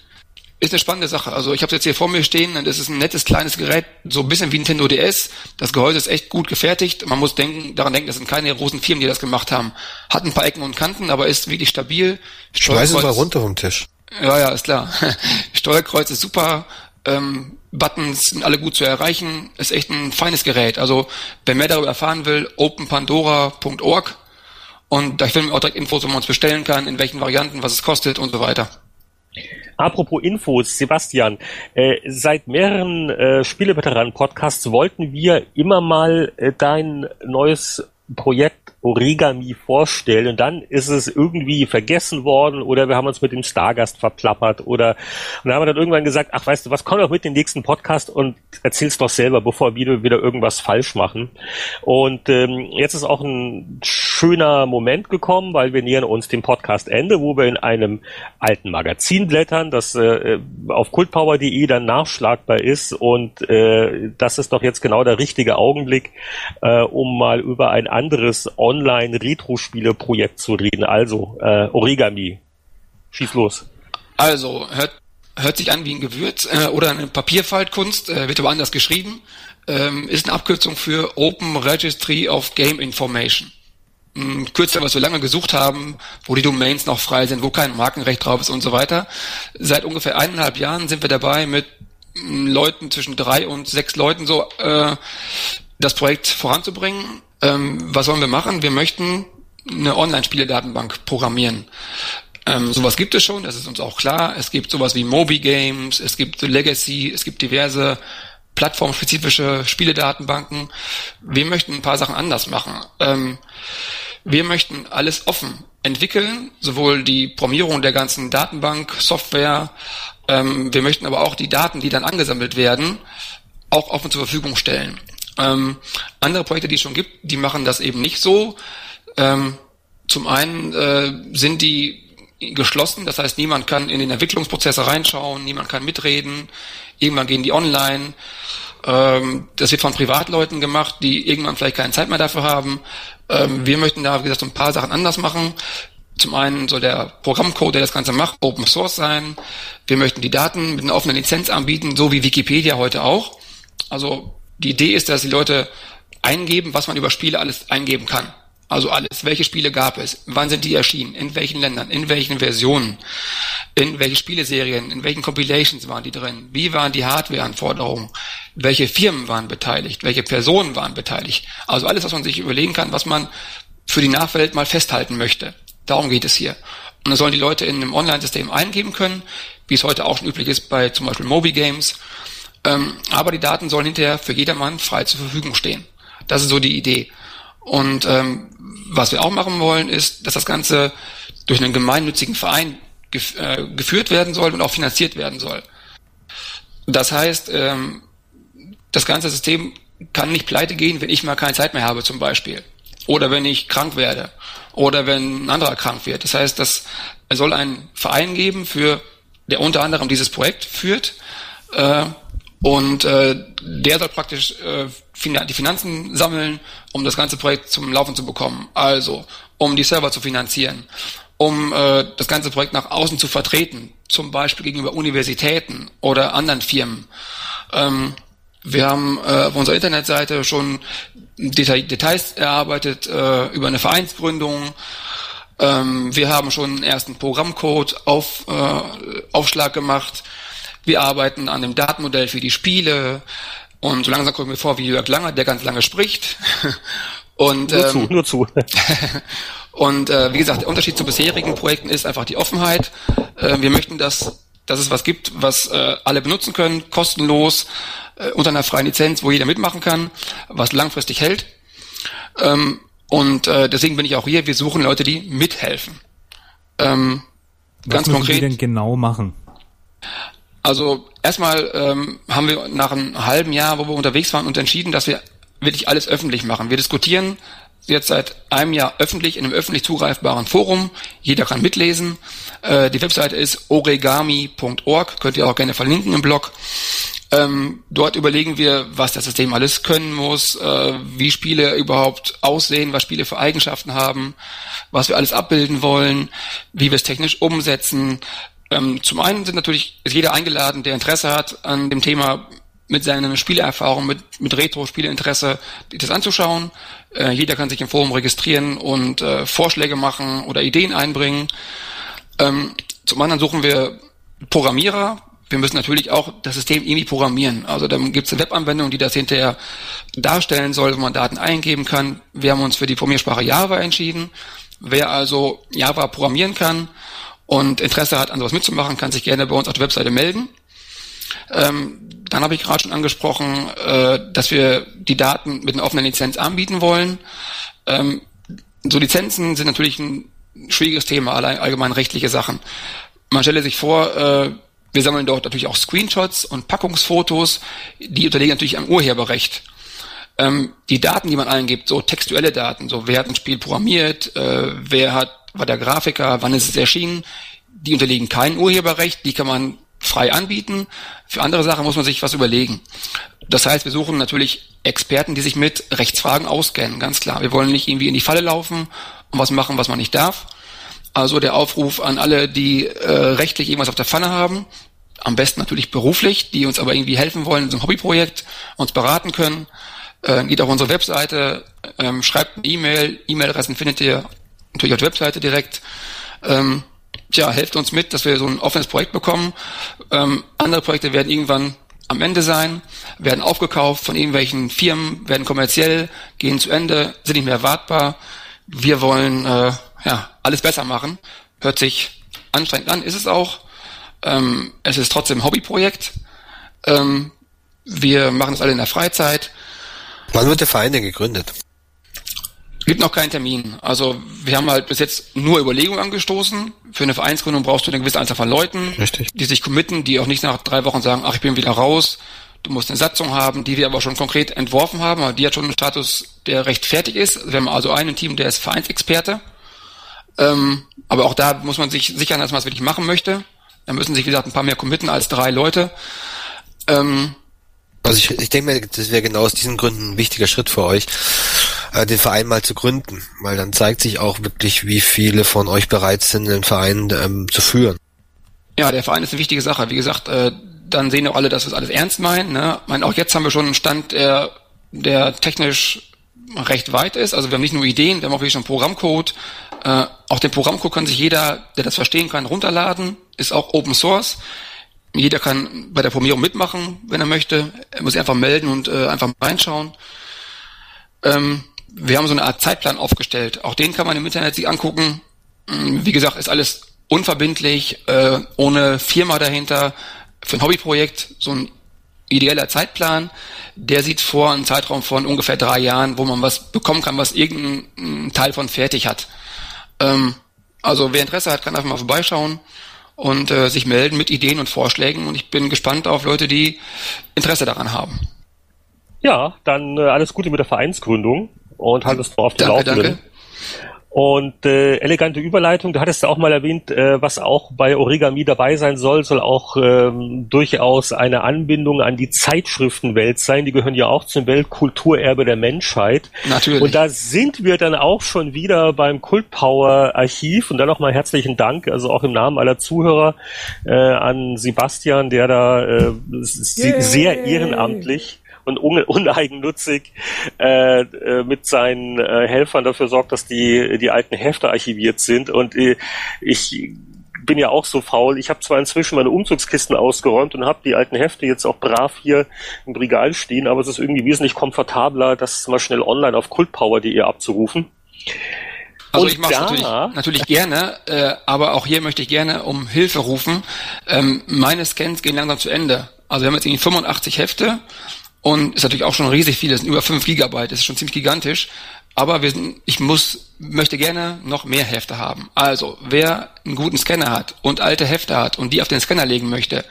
ist eine spannende Sache. Also ich habe es jetzt hier vor mir stehen und es ist ein nettes kleines Gerät, so ein bisschen wie Nintendo DS. Das Gehäuse ist echt gut gefertigt. Man muss denken, daran denken, das sind keine großen Firmen, die das gemacht haben. Hat ein paar Ecken und Kanten, aber ist wirklich stabil. Schmeiß es mal runter vom Tisch. Ja, ja, ist klar. Steuerkreuz ist super. Ähm, Buttons sind alle gut zu erreichen. Ist echt ein feines Gerät. Also wer mehr darüber erfahren will, openpandora.org. Und da finden wir auch direkt Infos, wo man es bestellen kann, in welchen Varianten, was es kostet und so weiter. Apropos Infos, Sebastian, äh, seit mehreren äh, Spieleveteranen-Podcasts wollten wir immer mal äh, dein neues Projekt Origami vorstellen und dann ist es irgendwie vergessen worden oder wir haben uns mit dem Stargast verplappert oder und dann haben wir dann irgendwann gesagt, ach weißt du was, komm doch mit den nächsten Podcast und erzähl's doch selber, bevor wir wieder irgendwas falsch machen. Und ähm, jetzt ist auch ein schöner Moment gekommen, weil wir nähern uns dem Podcast-Ende, wo wir in einem alten Magazin blättern, das äh, auf kultpower.de dann nachschlagbar ist und äh, das ist doch jetzt genau der richtige Augenblick, äh, um mal über ein anderes Online-Retro-Spiele-Projekt zu reden. Also äh, Origami. Schieß los. Also, hört, hört sich an wie ein Gewürz äh, oder eine Papierfaltkunst, äh, wird aber anders geschrieben. Ähm, ist eine Abkürzung für Open Registry of Game Information. Ein Kürzel, was wir lange gesucht haben, wo die Domains noch frei sind, wo kein Markenrecht drauf ist und so weiter. Seit ungefähr eineinhalb Jahren sind wir dabei mit Leuten zwischen drei und sechs Leuten so äh, das Projekt voranzubringen. Ähm, was wollen wir machen? Wir möchten eine Online-Spiele-Datenbank programmieren. Ähm, sowas gibt es schon, das ist uns auch klar. Es gibt sowas wie Moby Games, es gibt Legacy, es gibt diverse plattformspezifische Spieledatenbanken. Wir möchten ein paar Sachen anders machen. Ähm, Wir möchten alles offen entwickeln, sowohl die Programmierung der ganzen Datenbank, Software, ähm, wir möchten aber auch die Daten, die dann angesammelt werden, auch offen zur Verfügung stellen. Ähm, andere Projekte, die es schon gibt, die machen das eben nicht so. Ähm, zum einen äh, sind die geschlossen, das heißt, niemand kann in den Entwicklungsprozesse reinschauen, niemand kann mitreden, irgendwann gehen die online. Ähm, das wird von Privatleuten gemacht, die irgendwann vielleicht keine Zeit mehr dafür haben. Ähm, wir möchten da, wie gesagt, ein paar Sachen anders machen. Zum einen soll der Programmcode, der das Ganze macht, Open Source sein. Wir möchten die Daten mit einer offenen Lizenz anbieten, so wie Wikipedia heute auch. Also die Idee ist, dass die Leute eingeben, was man über Spiele alles eingeben kann. Also alles. Welche Spiele gab es? Wann sind die erschienen? In welchen Ländern? In welchen Versionen? In welche Spieleserien? In welchen Compilations waren die drin? Wie waren die Hardwareanforderungen? Welche Firmen waren beteiligt? Welche Personen waren beteiligt? Also alles, was man sich überlegen kann, was man für die Nachwelt mal festhalten möchte. Darum geht es hier. Und dann sollen die Leute in einem Online-System eingeben können, wie es heute auch schon üblich ist bei zum Beispiel Moby Games. Ähm, aber die Daten sollen hinterher für jedermann frei zur Verfügung stehen. Das ist so die Idee. Und ähm, was wir auch machen wollen, ist, dass das Ganze durch einen gemeinnützigen Verein gef äh, geführt werden soll und auch finanziert werden soll. Das heißt, ähm, das ganze System kann nicht pleite gehen, wenn ich mal keine Zeit mehr habe zum Beispiel. Oder wenn ich krank werde. Oder wenn ein anderer krank wird. Das heißt, das, soll einen Verein geben, für, der unter anderem dieses Projekt führt. Äh, und äh, der soll praktisch äh, die Finanzen sammeln, um das ganze Projekt zum Laufen zu bekommen. Also, um die Server zu finanzieren, um äh, das ganze Projekt nach außen zu vertreten, zum Beispiel gegenüber Universitäten oder anderen Firmen. Ähm, wir haben äh, auf unserer Internetseite schon Deta Details erarbeitet äh, über eine Vereinsgründung. Ähm, wir haben schon einen ersten Programmcode auf, äh, Aufschlag gemacht. Wir arbeiten an dem Datenmodell für die Spiele. Und so langsam kommen wir vor wie Jörg Langer, der ganz lange spricht. Und, nur ähm, zu, nur zu. und äh, wie gesagt, der Unterschied zu bisherigen Projekten ist einfach die Offenheit. Äh, wir möchten, dass, dass es was gibt, was äh, alle benutzen können, kostenlos, äh, unter einer freien Lizenz, wo jeder mitmachen kann, was langfristig hält. Ähm, und äh, deswegen bin ich auch hier. Wir suchen Leute, die mithelfen. Ähm, was ganz konkret. Was denn genau machen? Also erstmal ähm, haben wir nach einem halben Jahr, wo wir unterwegs waren, uns entschieden, dass wir wirklich alles öffentlich machen. Wir diskutieren jetzt seit einem Jahr öffentlich in einem öffentlich zugreifbaren Forum. Jeder kann mitlesen. Äh, die Webseite ist origami.org, könnt ihr auch gerne verlinken im Blog. Ähm, dort überlegen wir, was das System alles können muss, äh, wie Spiele überhaupt aussehen, was Spiele für Eigenschaften haben, was wir alles abbilden wollen, wie wir es technisch umsetzen, ähm, zum einen sind natürlich, ist jeder eingeladen, der Interesse hat an dem Thema mit seiner Spielerfahrung, mit, mit Retro-Spieleinteresse, das anzuschauen. Äh, jeder kann sich im Forum registrieren und äh, Vorschläge machen oder Ideen einbringen. Ähm, zum anderen suchen wir Programmierer. Wir müssen natürlich auch das System irgendwie programmieren. Also dann gibt es eine Webanwendung, die das hinterher darstellen soll, wo man Daten eingeben kann. Wir haben uns für die Programmiersprache Java entschieden. Wer also Java programmieren kann und Interesse hat, an sowas mitzumachen, kann sich gerne bei uns auf der Webseite melden. Ähm, dann habe ich gerade schon angesprochen, äh, dass wir die Daten mit einer offenen Lizenz anbieten wollen. Ähm, so Lizenzen sind natürlich ein schwieriges Thema, allein allgemein rechtliche Sachen. Man stelle sich vor, äh, wir sammeln dort natürlich auch Screenshots und Packungsfotos, die unterliegen natürlich am Urheberrecht. Ähm, die Daten, die man eingibt, so textuelle Daten, so wer hat ein Spiel programmiert, äh, wer hat war der Grafiker, wann ist es erschienen, die unterliegen kein Urheberrecht, die kann man frei anbieten. Für andere Sachen muss man sich was überlegen. Das heißt, wir suchen natürlich Experten, die sich mit Rechtsfragen auskennen, ganz klar. Wir wollen nicht irgendwie in die Falle laufen und was machen, was man nicht darf. Also der Aufruf an alle, die äh, rechtlich irgendwas auf der Pfanne haben, am besten natürlich beruflich, die uns aber irgendwie helfen wollen in so einem Hobbyprojekt, uns beraten können. Äh, geht auf unsere Webseite, ähm, schreibt eine E-Mail, E-Mail-Adressen findet ihr natürlich auf der Webseite direkt. Ähm, tja, helft uns mit, dass wir so ein offenes Projekt bekommen. Ähm, andere Projekte werden irgendwann am Ende sein, werden aufgekauft von irgendwelchen Firmen, werden kommerziell, gehen zu Ende, sind nicht mehr wartbar. Wir wollen äh, ja alles besser machen. Hört sich anstrengend an, ist es auch. Ähm, es ist trotzdem Hobbyprojekt. Ähm, wir machen es alle in der Freizeit. Wann wird der Verein denn gegründet? Gibt noch keinen Termin. Also wir haben halt bis jetzt nur Überlegungen angestoßen. Für eine Vereinsgründung brauchst du eine gewisse Anzahl von Leuten, Richtig. die sich committen, die auch nicht nach drei Wochen sagen, ach, ich bin wieder raus. Du musst eine Satzung haben, die wir aber schon konkret entworfen haben. Die hat schon einen Status, der recht fertig ist. Wir haben also einen Team, der ist Vereinsexperte. Ähm, aber auch da muss man sich sichern, dass man es wirklich machen möchte. Da müssen sich, wie gesagt, ein paar mehr committen als drei Leute. Ähm, also ich, ich denke mir, das wäre genau aus diesen Gründen ein wichtiger Schritt für euch, äh, den Verein mal zu gründen, weil dann zeigt sich auch wirklich, wie viele von euch bereit sind, den Verein ähm, zu führen. Ja, der Verein ist eine wichtige Sache. Wie gesagt, äh, dann sehen auch alle, dass wir es alles ernst meinen. Ne? Ich meine, auch jetzt haben wir schon einen Stand, der, der technisch recht weit ist. Also wir haben nicht nur Ideen, wir haben auch wirklich schon einen Programmcode. Äh, auch den Programmcode kann sich jeder, der das verstehen kann, runterladen. Ist auch Open Source. Jeder kann bei der Programmierung mitmachen, wenn er möchte. Er muss sich einfach melden und äh, einfach reinschauen. Ähm, wir haben so eine Art Zeitplan aufgestellt. Auch den kann man im Internet sich angucken. Wie gesagt, ist alles unverbindlich, äh, ohne Firma dahinter. Für ein Hobbyprojekt so ein ideeller Zeitplan. Der sieht vor einen Zeitraum von ungefähr drei Jahren, wo man was bekommen kann, was irgendein Teil von fertig hat. Ähm, also wer Interesse hat, kann einfach mal vorbeischauen und äh, sich melden mit Ideen und Vorschlägen. Und ich bin gespannt auf Leute, die Interesse daran haben. Ja, dann äh, alles Gute mit der Vereinsgründung und haltest du auf den danke, Laufenden. Und äh, elegante Überleitung, du hattest ja auch mal erwähnt, äh, was auch bei Origami dabei sein soll, soll auch ähm, durchaus eine Anbindung an die Zeitschriftenwelt sein. Die gehören ja auch zum Weltkulturerbe der Menschheit. Natürlich. Und da sind wir dann auch schon wieder beim Kultpower Archiv. Und dann nochmal herzlichen Dank, also auch im Namen aller Zuhörer, äh, an Sebastian, der da äh, sehr ehrenamtlich und un uneigennützig äh, äh, mit seinen äh, Helfern dafür sorgt, dass die, die alten Hefte archiviert sind. Und äh, ich bin ja auch so faul. Ich habe zwar inzwischen meine Umzugskisten ausgeräumt und habe die alten Hefte jetzt auch brav hier im Regal stehen, aber es ist irgendwie wesentlich komfortabler, das mal schnell online auf kultpower.de abzurufen. Also und ich mache natürlich, natürlich gerne, äh, aber auch hier möchte ich gerne um Hilfe rufen. Ähm, meine Scans gehen langsam zu Ende. Also wir haben jetzt irgendwie 85 Hefte und ist natürlich auch schon riesig viel, das sind über 5 Gigabyte, das ist schon ziemlich gigantisch. Aber wir sind, ich muss, möchte gerne noch mehr Hefte haben. Also, wer einen guten Scanner hat und alte Hefte hat und die auf den Scanner legen möchte,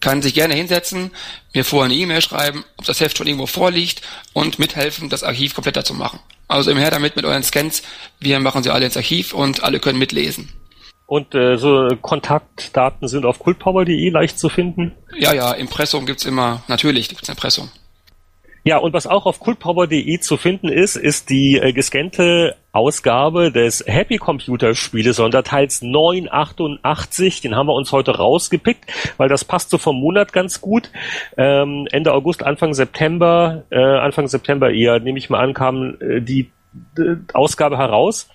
kann sich gerne hinsetzen, mir vorher eine E-Mail schreiben, ob das Heft schon irgendwo vorliegt und mithelfen, das Archiv kompletter zu machen. Also immer her damit mit euren Scans. Wir machen sie alle ins Archiv und alle können mitlesen. Und äh, so Kontaktdaten sind auf kultpower.de leicht zu finden? Ja, ja, Impressum gibt's immer, natürlich gibt's Impressum. Ja, und was auch auf kultpower.de zu finden ist, ist die äh, gescannte Ausgabe des Happy Computer Spiele Sonderteils 988. Den haben wir uns heute rausgepickt, weil das passt so vom Monat ganz gut. Ähm, Ende August, Anfang September, äh, Anfang September eher, nehme ich mal an, kamen äh, die Ausgabe heraus.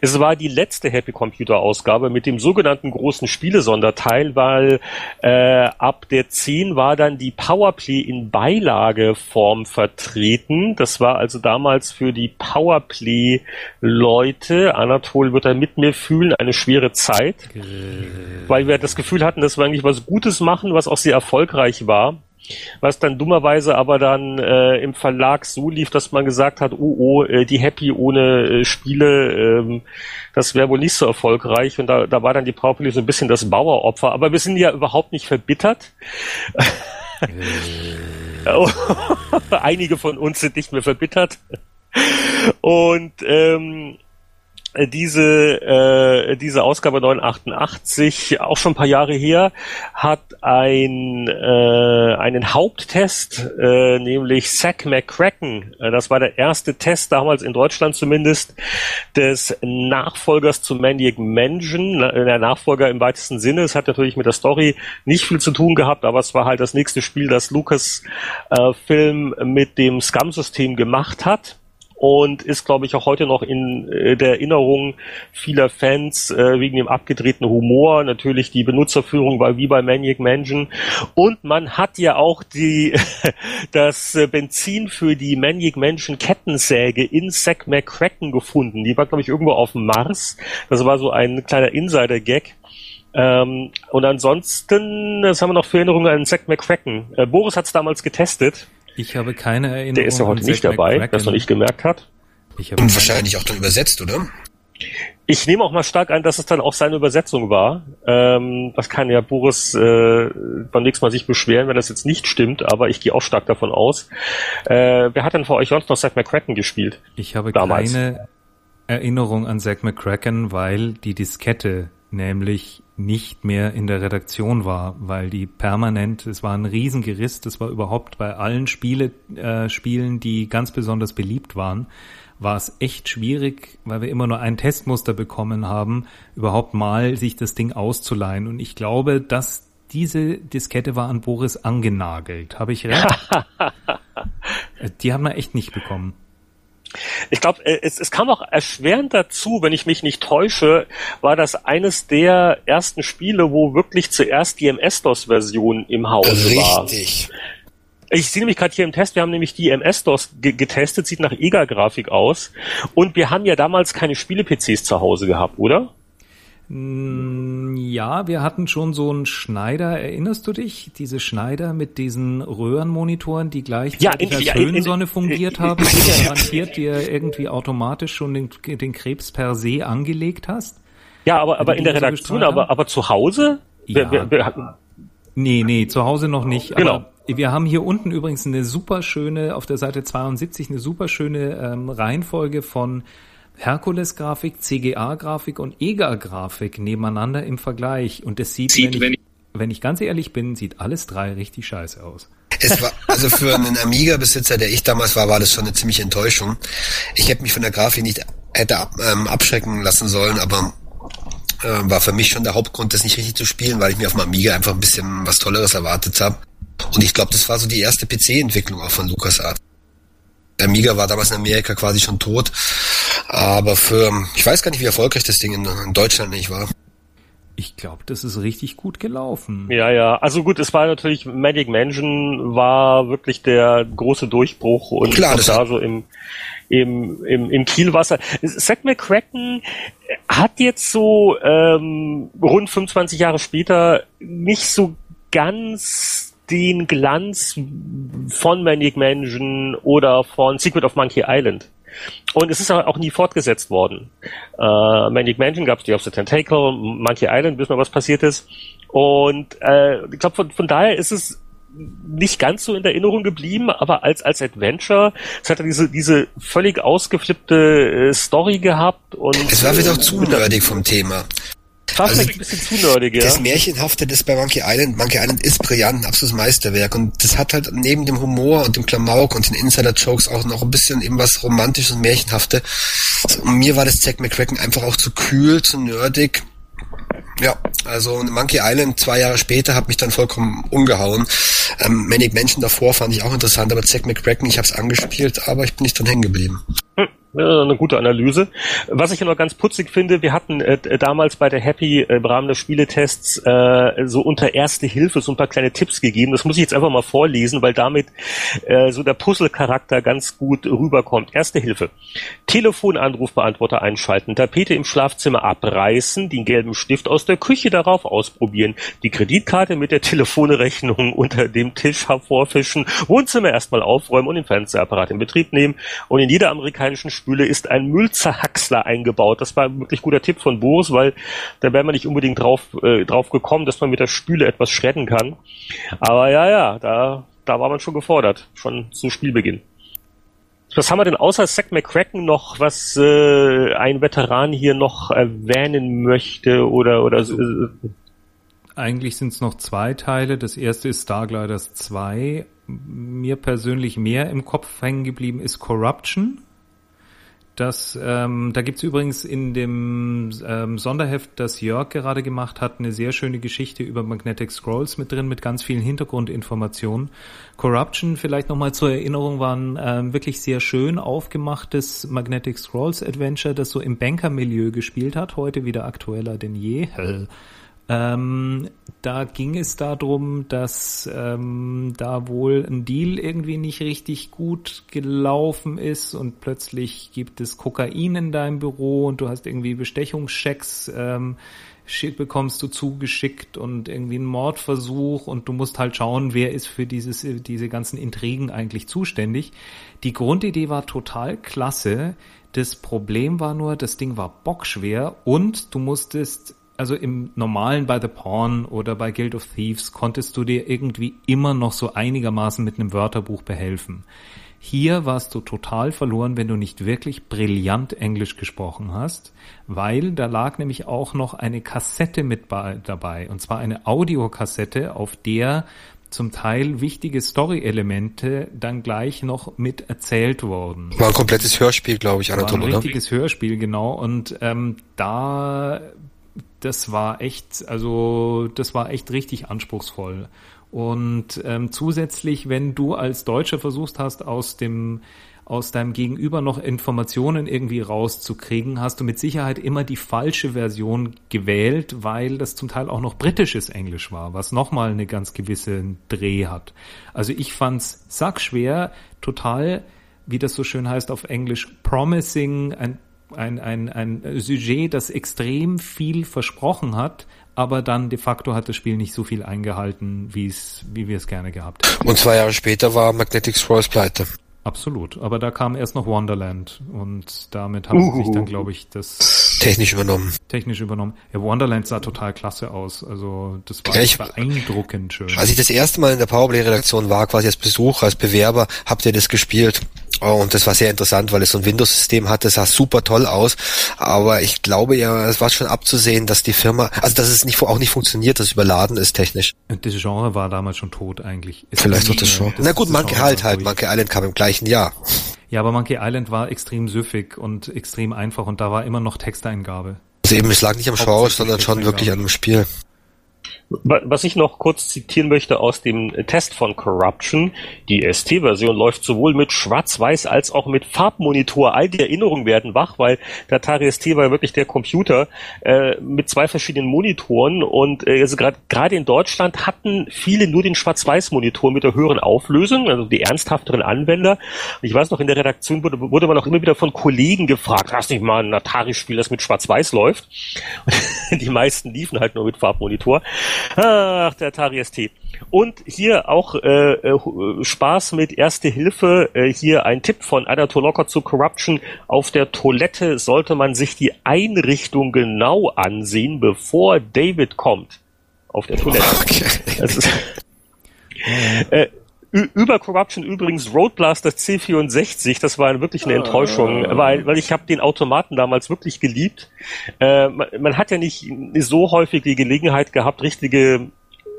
Es war die letzte Happy Computer Ausgabe mit dem sogenannten großen Spielesonderteil, weil äh, ab der 10 war dann die Powerplay in Beilageform vertreten. Das war also damals für die Powerplay Leute, Anatol wird da mit mir fühlen, eine schwere Zeit, weil wir das Gefühl hatten, dass wir eigentlich was Gutes machen, was auch sehr erfolgreich war was dann dummerweise aber dann äh, im Verlag so lief, dass man gesagt hat, oh, oh, äh, die Happy ohne äh, Spiele, ähm, das wäre wohl nicht so erfolgreich. Und da, da war dann die Powerplay so ein bisschen das Baueropfer. Aber wir sind ja überhaupt nicht verbittert. Einige von uns sind nicht mehr verbittert. Und ähm, äh, diese, äh, diese Ausgabe 988, auch schon ein paar Jahre her, hat ein, äh, einen Haupttest, äh, nämlich Zack McCracken. Äh, das war der erste Test damals in Deutschland zumindest des Nachfolgers zu Maniac Mansion. Der Nachfolger im weitesten Sinne. Es hat natürlich mit der Story nicht viel zu tun gehabt, aber es war halt das nächste Spiel, das Lucas äh, Film mit dem Scum-System gemacht hat und ist, glaube ich, auch heute noch in äh, der Erinnerung vieler Fans äh, wegen dem abgedrehten Humor. Natürlich die Benutzerführung war wie bei Maniac Mansion. Und man hat ja auch die das Benzin für die Maniac Mansion Kettensäge in Zack McCracken gefunden. Die war, glaube ich, irgendwo auf dem Mars. Das war so ein kleiner Insider-Gag. Ähm, und ansonsten, das haben wir noch für Erinnerungen an Zack McCracken. Äh, Boris hat es damals getestet. Ich habe keine Erinnerung. Der ist ja heute nicht dabei, es noch nicht gemerkt hat. Und wahrscheinlich auch dann übersetzt, oder? Ich nehme auch mal stark ein, dass es dann auch seine Übersetzung war. Ähm, das kann ja Boris äh, beim nächsten Mal sich beschweren, wenn das jetzt nicht stimmt, aber ich gehe auch stark davon aus. Äh, wer hat denn vor euch sonst noch Zack McCracken gespielt? Ich habe damals? keine Erinnerung an Zack McCracken, weil die Diskette nämlich nicht mehr in der Redaktion war, weil die permanent, es war ein Riesengeriss, das war überhaupt bei allen Spiele, äh, Spielen, die ganz besonders beliebt waren, war es echt schwierig, weil wir immer nur ein Testmuster bekommen haben, überhaupt mal sich das Ding auszuleihen. Und ich glaube, dass diese Diskette war an Boris angenagelt. Habe ich recht? Die haben wir echt nicht bekommen. Ich glaube, äh, es, es kam auch erschwerend dazu, wenn ich mich nicht täusche, war das eines der ersten Spiele, wo wirklich zuerst die MS-DOS-Version im Hause Richtig. war. Richtig. Ich sehe nämlich gerade hier im Test, wir haben nämlich die MS-DOS getestet, sieht nach EGA-Grafik aus. Und wir haben ja damals keine Spiele-PCs zu Hause gehabt, oder? Mm, ja, wir hatten schon so einen Schneider, erinnerst du dich? Diese Schneider mit diesen Röhrenmonitoren, die gleichzeitig ja, in, als Höhensonne fungiert haben, die garantiert dir irgendwie automatisch schon den, den Krebs per se angelegt hast? Ja, aber, aber in der Redaktion, aber, aber zu Hause? Ja. Wir, wir, wir, nee, nee, zu Hause noch nicht. Genau. Wir haben hier unten übrigens eine super schöne, auf der Seite 72, eine super schöne ähm, Reihenfolge von Herkules-Grafik, CGA-Grafik und EGA-Grafik nebeneinander im Vergleich. Und es sieht, sieht wenn, ich, wenn ich ganz ehrlich bin, sieht alles drei richtig scheiße aus. Es war, also für einen Amiga-Besitzer, der ich damals war, war das schon eine ziemliche Enttäuschung. Ich hätte mich von der Grafik nicht hätte ab, ähm, abschrecken lassen sollen, aber äh, war für mich schon der Hauptgrund, das nicht richtig zu spielen, weil ich mir auf dem Amiga einfach ein bisschen was Tolleres erwartet habe. Und ich glaube, das war so die erste PC-Entwicklung auch von LucasArts. Amiga war damals in Amerika quasi schon tot, aber für, ich weiß gar nicht, wie erfolgreich das Ding in, in Deutschland nicht war. Ich glaube, das ist richtig gut gelaufen. Ja, ja. Also gut, es war natürlich, Magic Mansion war wirklich der große Durchbruch und Klar, das da so im, im, im, im Kielwasser. Zack McCracken hat jetzt so ähm, rund 25 Jahre später nicht so ganz den Glanz von Manic Mansion oder von Secret of Monkey Island. Und es ist auch nie fortgesetzt worden. Äh, Manic Mansion gab es die auf the Tentacle, Monkey Island, wissen wir, was passiert ist. Und äh, ich glaube, von, von daher ist es nicht ganz so in der Erinnerung geblieben, aber als als Adventure, es hat diese diese völlig ausgeflippte äh, Story gehabt und es war wieder auch zu nerdig vom Thema. Fast also, ein bisschen zu nerdig, ja. Das Märchenhafte, das bei Monkey Island, Monkey Island ist brillant, ein absolutes Meisterwerk und das hat halt neben dem Humor und dem Klamauk und den Insider-Jokes auch noch ein bisschen eben was Romantisches und Märchenhafte. Und mir war das Zack McCracken einfach auch zu kühl, zu nerdig. Ja, also Monkey Island zwei Jahre später hat mich dann vollkommen umgehauen. Ähm, Manic Mansion davor fand ich auch interessant, aber Zack McCracken, ich habe es angespielt, aber ich bin nicht dran hängen geblieben. Eine gute Analyse. Was ich noch ganz putzig finde, wir hatten äh, damals bei der Happy äh, im Rahmen des Spieletests äh, so unter Erste Hilfe so ein paar kleine Tipps gegeben. Das muss ich jetzt einfach mal vorlesen, weil damit äh, so der Puzzle-Charakter ganz gut rüberkommt. Erste Hilfe. Telefonanrufbeantworter einschalten, Tapete im Schlafzimmer abreißen, den gelben Stift aus der Küche darauf ausprobieren, die Kreditkarte mit der Telefonrechnung unter dem Tisch hervorfischen, Wohnzimmer erstmal aufräumen und den Fernsehapparat in Betrieb nehmen und in jeder amerikanischen Spüle ist ein Müllzerhacksler eingebaut. Das war ein wirklich guter Tipp von Boris, weil da wäre man nicht unbedingt drauf, äh, drauf gekommen, dass man mit der Spüle etwas schredden kann. Aber ja, ja, da, da war man schon gefordert, schon zu Spielbeginn. Was haben wir denn außer Zack McCracken noch, was äh, ein Veteran hier noch erwähnen möchte oder oder so? Eigentlich sind es noch zwei Teile. Das erste ist Stargliders 2. Mir persönlich mehr im Kopf hängen geblieben ist Corruption. Das, ähm, da gibt's übrigens in dem ähm, Sonderheft, das Jörg gerade gemacht hat, eine sehr schöne Geschichte über Magnetic Scrolls mit drin, mit ganz vielen Hintergrundinformationen. Corruption, vielleicht nochmal zur Erinnerung, war ein ähm, wirklich sehr schön aufgemachtes Magnetic Scrolls Adventure, das so im Banker-Milieu gespielt hat, heute wieder aktueller denn je. Ähm, da ging es darum, dass ähm, da wohl ein Deal irgendwie nicht richtig gut gelaufen ist und plötzlich gibt es Kokain in deinem Büro und du hast irgendwie Bestechungschecks ähm, bekommst du zugeschickt und irgendwie einen Mordversuch und du musst halt schauen, wer ist für dieses, diese ganzen Intrigen eigentlich zuständig. Die Grundidee war total klasse. Das Problem war nur, das Ding war bockschwer und du musstest also im normalen bei The Pawn oder bei Guild of Thieves konntest du dir irgendwie immer noch so einigermaßen mit einem Wörterbuch behelfen. Hier warst du total verloren, wenn du nicht wirklich brillant Englisch gesprochen hast, weil da lag nämlich auch noch eine Kassette mit dabei, und zwar eine Audiokassette, auf der zum Teil wichtige Story-Elemente dann gleich noch mit erzählt wurden. War ein komplettes Hörspiel, glaube ich, Anatol, War ein richtiges oder? Hörspiel, genau. Und ähm, da, das war echt, also das war echt richtig anspruchsvoll. Und ähm, zusätzlich, wenn du als Deutscher versucht hast, aus dem aus deinem Gegenüber noch Informationen irgendwie rauszukriegen, hast du mit Sicherheit immer die falsche Version gewählt, weil das zum Teil auch noch britisches Englisch war, was nochmal eine ganz gewisse Dreh hat. Also ich fand's sackschwer, total, wie das so schön heißt auf Englisch, promising, ein ein, ein, ein Sujet, das extrem viel versprochen hat, aber dann de facto hat das Spiel nicht so viel eingehalten, wie es, wie wir es gerne gehabt hätten. Und zwei Jahre später war Magnetic Scrolls pleite. Absolut, aber da kam erst noch Wonderland und damit haben sie sich dann, glaube ich, das technisch übernommen. Technisch übernommen. Ja, Wonderland sah total klasse aus, also das war ich, beeindruckend schön. Als ich das erste Mal in der Powerplay-Redaktion war, quasi als Besucher, als Bewerber, habt ihr das gespielt? Oh, und das war sehr interessant, weil es so ein Windows-System hatte, sah super toll aus. Aber ich glaube ja, es war schon abzusehen, dass die Firma, also dass es nicht, auch nicht funktioniert, dass es überladen ist technisch. Und das Genre war damals schon tot eigentlich. Ist Vielleicht doch das Genre. Na gut, Monkey halt halt, Monkey Island kam im gleichen Jahr. Ja, aber Monkey Island war extrem süffig und extrem einfach und da war immer noch Texteingabe. Also eben, es lag nicht am Genre, sondern schon wirklich an dem Spiel. Was ich noch kurz zitieren möchte aus dem Test von Corruption, die ST-Version läuft sowohl mit Schwarz-Weiß als auch mit Farbmonitor. All die Erinnerungen werden wach, weil der Atari ST war ja wirklich der Computer äh, mit zwei verschiedenen Monitoren und äh, also gerade in Deutschland hatten viele nur den Schwarz-Weiß-Monitor mit der höheren Auflösung, also die ernsthafteren Anwender. Ich weiß noch, in der Redaktion wurde, wurde man auch immer wieder von Kollegen gefragt, hast nicht mal ein Atari-Spiel, das mit Schwarz-Weiß läuft? Und die meisten liefen halt nur mit Farbmonitor. Ach, der Atari ST. Und hier auch äh, äh, Spaß mit Erste Hilfe. Äh, hier ein Tipp von Anatol Locker zu Corruption. Auf der Toilette sollte man sich die Einrichtung genau ansehen, bevor David kommt. Auf der Toilette. Okay. Ist, äh, über Corruption übrigens Road Blaster C64, das war wirklich eine Enttäuschung, oh. weil, weil ich habe den Automaten damals wirklich geliebt. Äh, man, man, hat ja nicht so häufig die Gelegenheit gehabt, richtige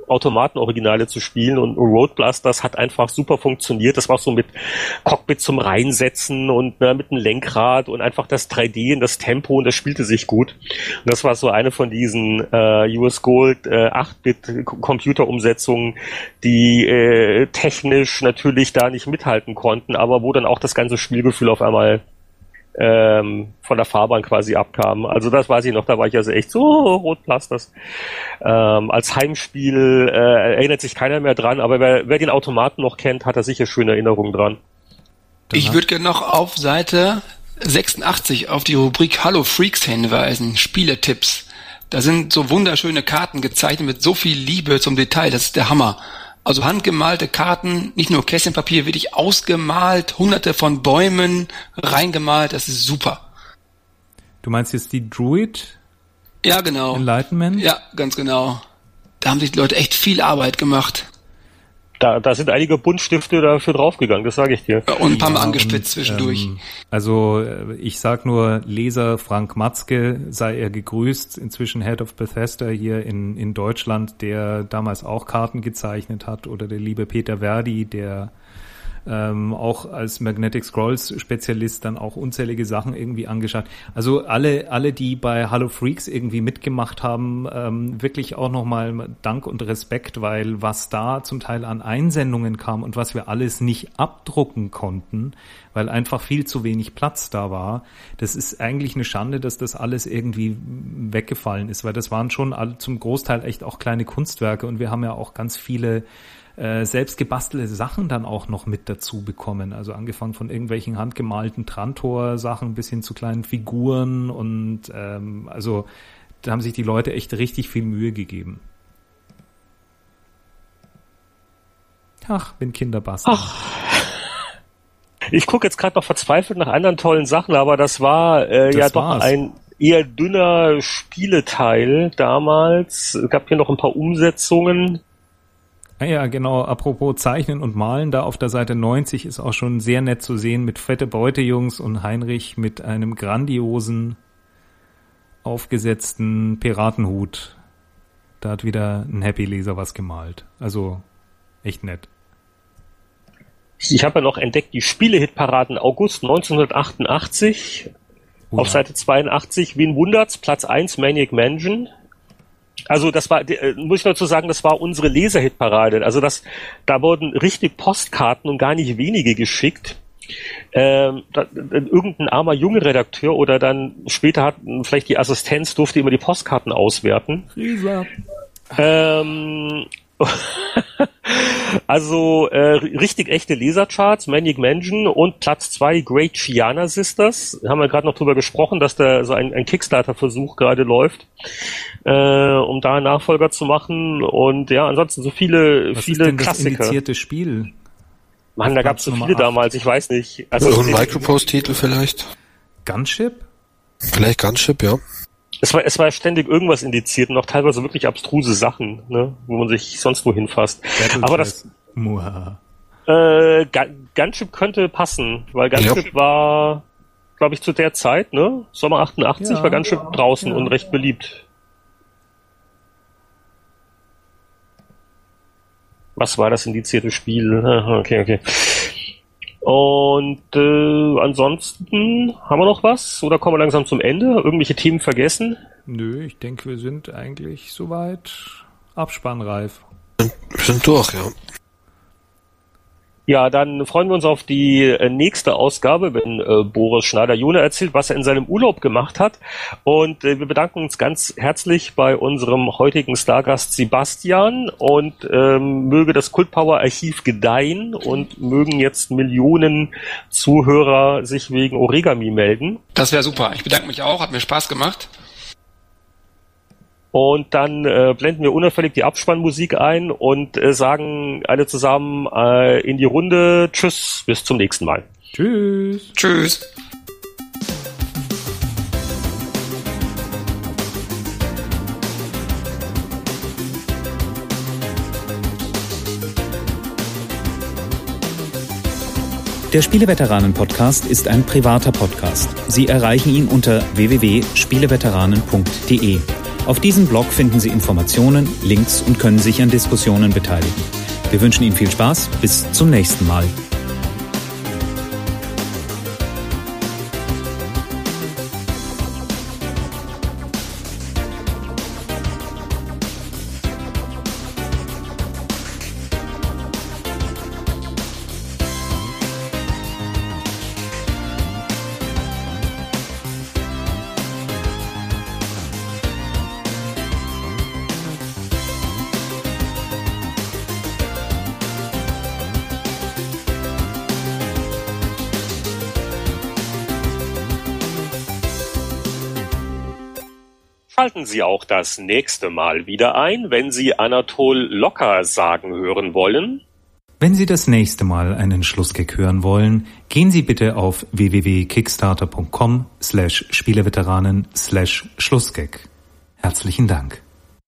Automatenoriginale zu spielen und Road Blasters hat einfach super funktioniert. Das war so mit Cockpit zum Reinsetzen und ne, mit einem Lenkrad und einfach das 3D und das Tempo und das spielte sich gut. Und das war so eine von diesen äh, US Gold äh, 8-Bit Computerumsetzungen, die äh, technisch natürlich da nicht mithalten konnten, aber wo dann auch das ganze Spielgefühl auf einmal ähm, von der Fahrbahn quasi abkam. Also das weiß ich noch, da war ich also echt so oh, Rotplasters. Ähm, als Heimspiel äh, erinnert sich keiner mehr dran, aber wer, wer den Automaten noch kennt, hat da sicher schöne Erinnerungen dran. Ich würde gerne noch auf Seite 86 auf die Rubrik Hallo Freaks hinweisen, Spieletipps. Da sind so wunderschöne Karten gezeichnet mit so viel Liebe zum Detail, das ist der Hammer. Also handgemalte Karten, nicht nur Kästchenpapier, wirklich ausgemalt, hunderte von Bäumen reingemalt, das ist super. Du meinst jetzt die Druid? Ja, genau. Enlightenment? Ja, ganz genau. Da haben sich die Leute echt viel Arbeit gemacht. Da, da sind einige Buntstifte dafür draufgegangen, das sage ich dir. Und ein paar Mal angespitzt zwischendurch. Ähm, also äh, ich sag nur, Leser Frank Matzke sei er gegrüßt, inzwischen Head of Bethesda hier in, in Deutschland, der damals auch Karten gezeichnet hat, oder der liebe Peter Verdi, der ähm, auch als Magnetic Scrolls Spezialist dann auch unzählige Sachen irgendwie angeschaut. Also alle, alle, die bei Hallo Freaks irgendwie mitgemacht haben, ähm, wirklich auch nochmal Dank und Respekt, weil was da zum Teil an Einsendungen kam und was wir alles nicht abdrucken konnten, weil einfach viel zu wenig Platz da war. Das ist eigentlich eine Schande, dass das alles irgendwie weggefallen ist, weil das waren schon zum Großteil echt auch kleine Kunstwerke und wir haben ja auch ganz viele äh, selbst gebastelte Sachen dann auch noch mit dazu bekommen. Also angefangen von irgendwelchen handgemalten Trantor-Sachen bis hin zu kleinen Figuren und ähm, also da haben sich die Leute echt richtig viel Mühe gegeben. Ach, wenn Kinder basteln. Ach. Ich gucke jetzt gerade noch verzweifelt nach anderen tollen Sachen, aber das war äh, das ja war's. doch ein eher dünner Spieleteil damals. Es gab hier noch ein paar Umsetzungen. Ah ja, genau. Apropos Zeichnen und Malen, da auf der Seite 90 ist auch schon sehr nett zu sehen mit Fette Beutejungs und Heinrich mit einem grandiosen aufgesetzten Piratenhut. Da hat wieder ein Happy Leser was gemalt. Also echt nett. Ich habe ja noch entdeckt die Spielehitparaden August 1988. Oh ja. Auf Seite 82, Wien wundert's, Platz 1 Maniac Mansion. Also das war, äh, muss ich dazu sagen, das war unsere Leserhitparade. Also das, da wurden richtig Postkarten und gar nicht wenige geschickt. Ähm, da, irgendein armer junge Redakteur oder dann später hat vielleicht die Assistenz durfte immer die Postkarten auswerten. Lisa. Ähm, also äh, richtig echte Lesercharts, Manic Mansion und Platz zwei Great Chiana Sisters. Haben wir gerade noch drüber gesprochen, dass da so ein, ein Kickstarter-Versuch gerade läuft, äh, um da einen Nachfolger zu machen. Und ja, ansonsten so viele, Was viele ist denn Klassiker. Das indizierte Spiel. Mann, da gab es so viele 8. damals, ich weiß nicht. Also, so ein Micropost-Titel vielleicht? Gunship? Vielleicht Gunship, ja. Es war, es war ständig irgendwas indiziert und auch teilweise wirklich abstruse Sachen, ne, wo man sich sonst wohin fasst. Aber das. Muha. Äh, Gunship könnte passen, weil Gunship ja. war, glaube ich, zu der Zeit, ne? Sommer 88 ja, war Gunship ja, draußen und recht beliebt. Was war das indizierte Spiel? Okay, okay. Und äh, ansonsten haben wir noch was oder kommen wir langsam zum Ende? Irgendwelche Themen vergessen? Nö, ich denke, wir sind eigentlich soweit abspannreif. Wir sind durch, ja. Ja, dann freuen wir uns auf die äh, nächste Ausgabe, wenn äh, Boris Schneider-Jone erzählt, was er in seinem Urlaub gemacht hat. Und äh, wir bedanken uns ganz herzlich bei unserem heutigen Stargast Sebastian und ähm, möge das Kultpower Archiv gedeihen und mögen jetzt Millionen Zuhörer sich wegen Origami melden. Das wäre super. Ich bedanke mich auch, hat mir Spaß gemacht. Und dann äh, blenden wir unauffällig die Abspannmusik ein und äh, sagen alle zusammen äh, in die Runde Tschüss, bis zum nächsten Mal. Tschüss. Tschüss. Der Spieleveteranen-Podcast ist ein privater Podcast. Sie erreichen ihn unter www.spieleveteranen.de. Auf diesem Blog finden Sie Informationen, Links und können sich an Diskussionen beteiligen. Wir wünschen Ihnen viel Spaß. Bis zum nächsten Mal. Schalten Sie auch das nächste Mal wieder ein, wenn Sie Anatol Locker sagen hören wollen. Wenn Sie das nächste Mal einen Schlussgag hören wollen, gehen Sie bitte auf www.kickstarter.com slash Spieleveteranen slash Schlussgag. Herzlichen Dank.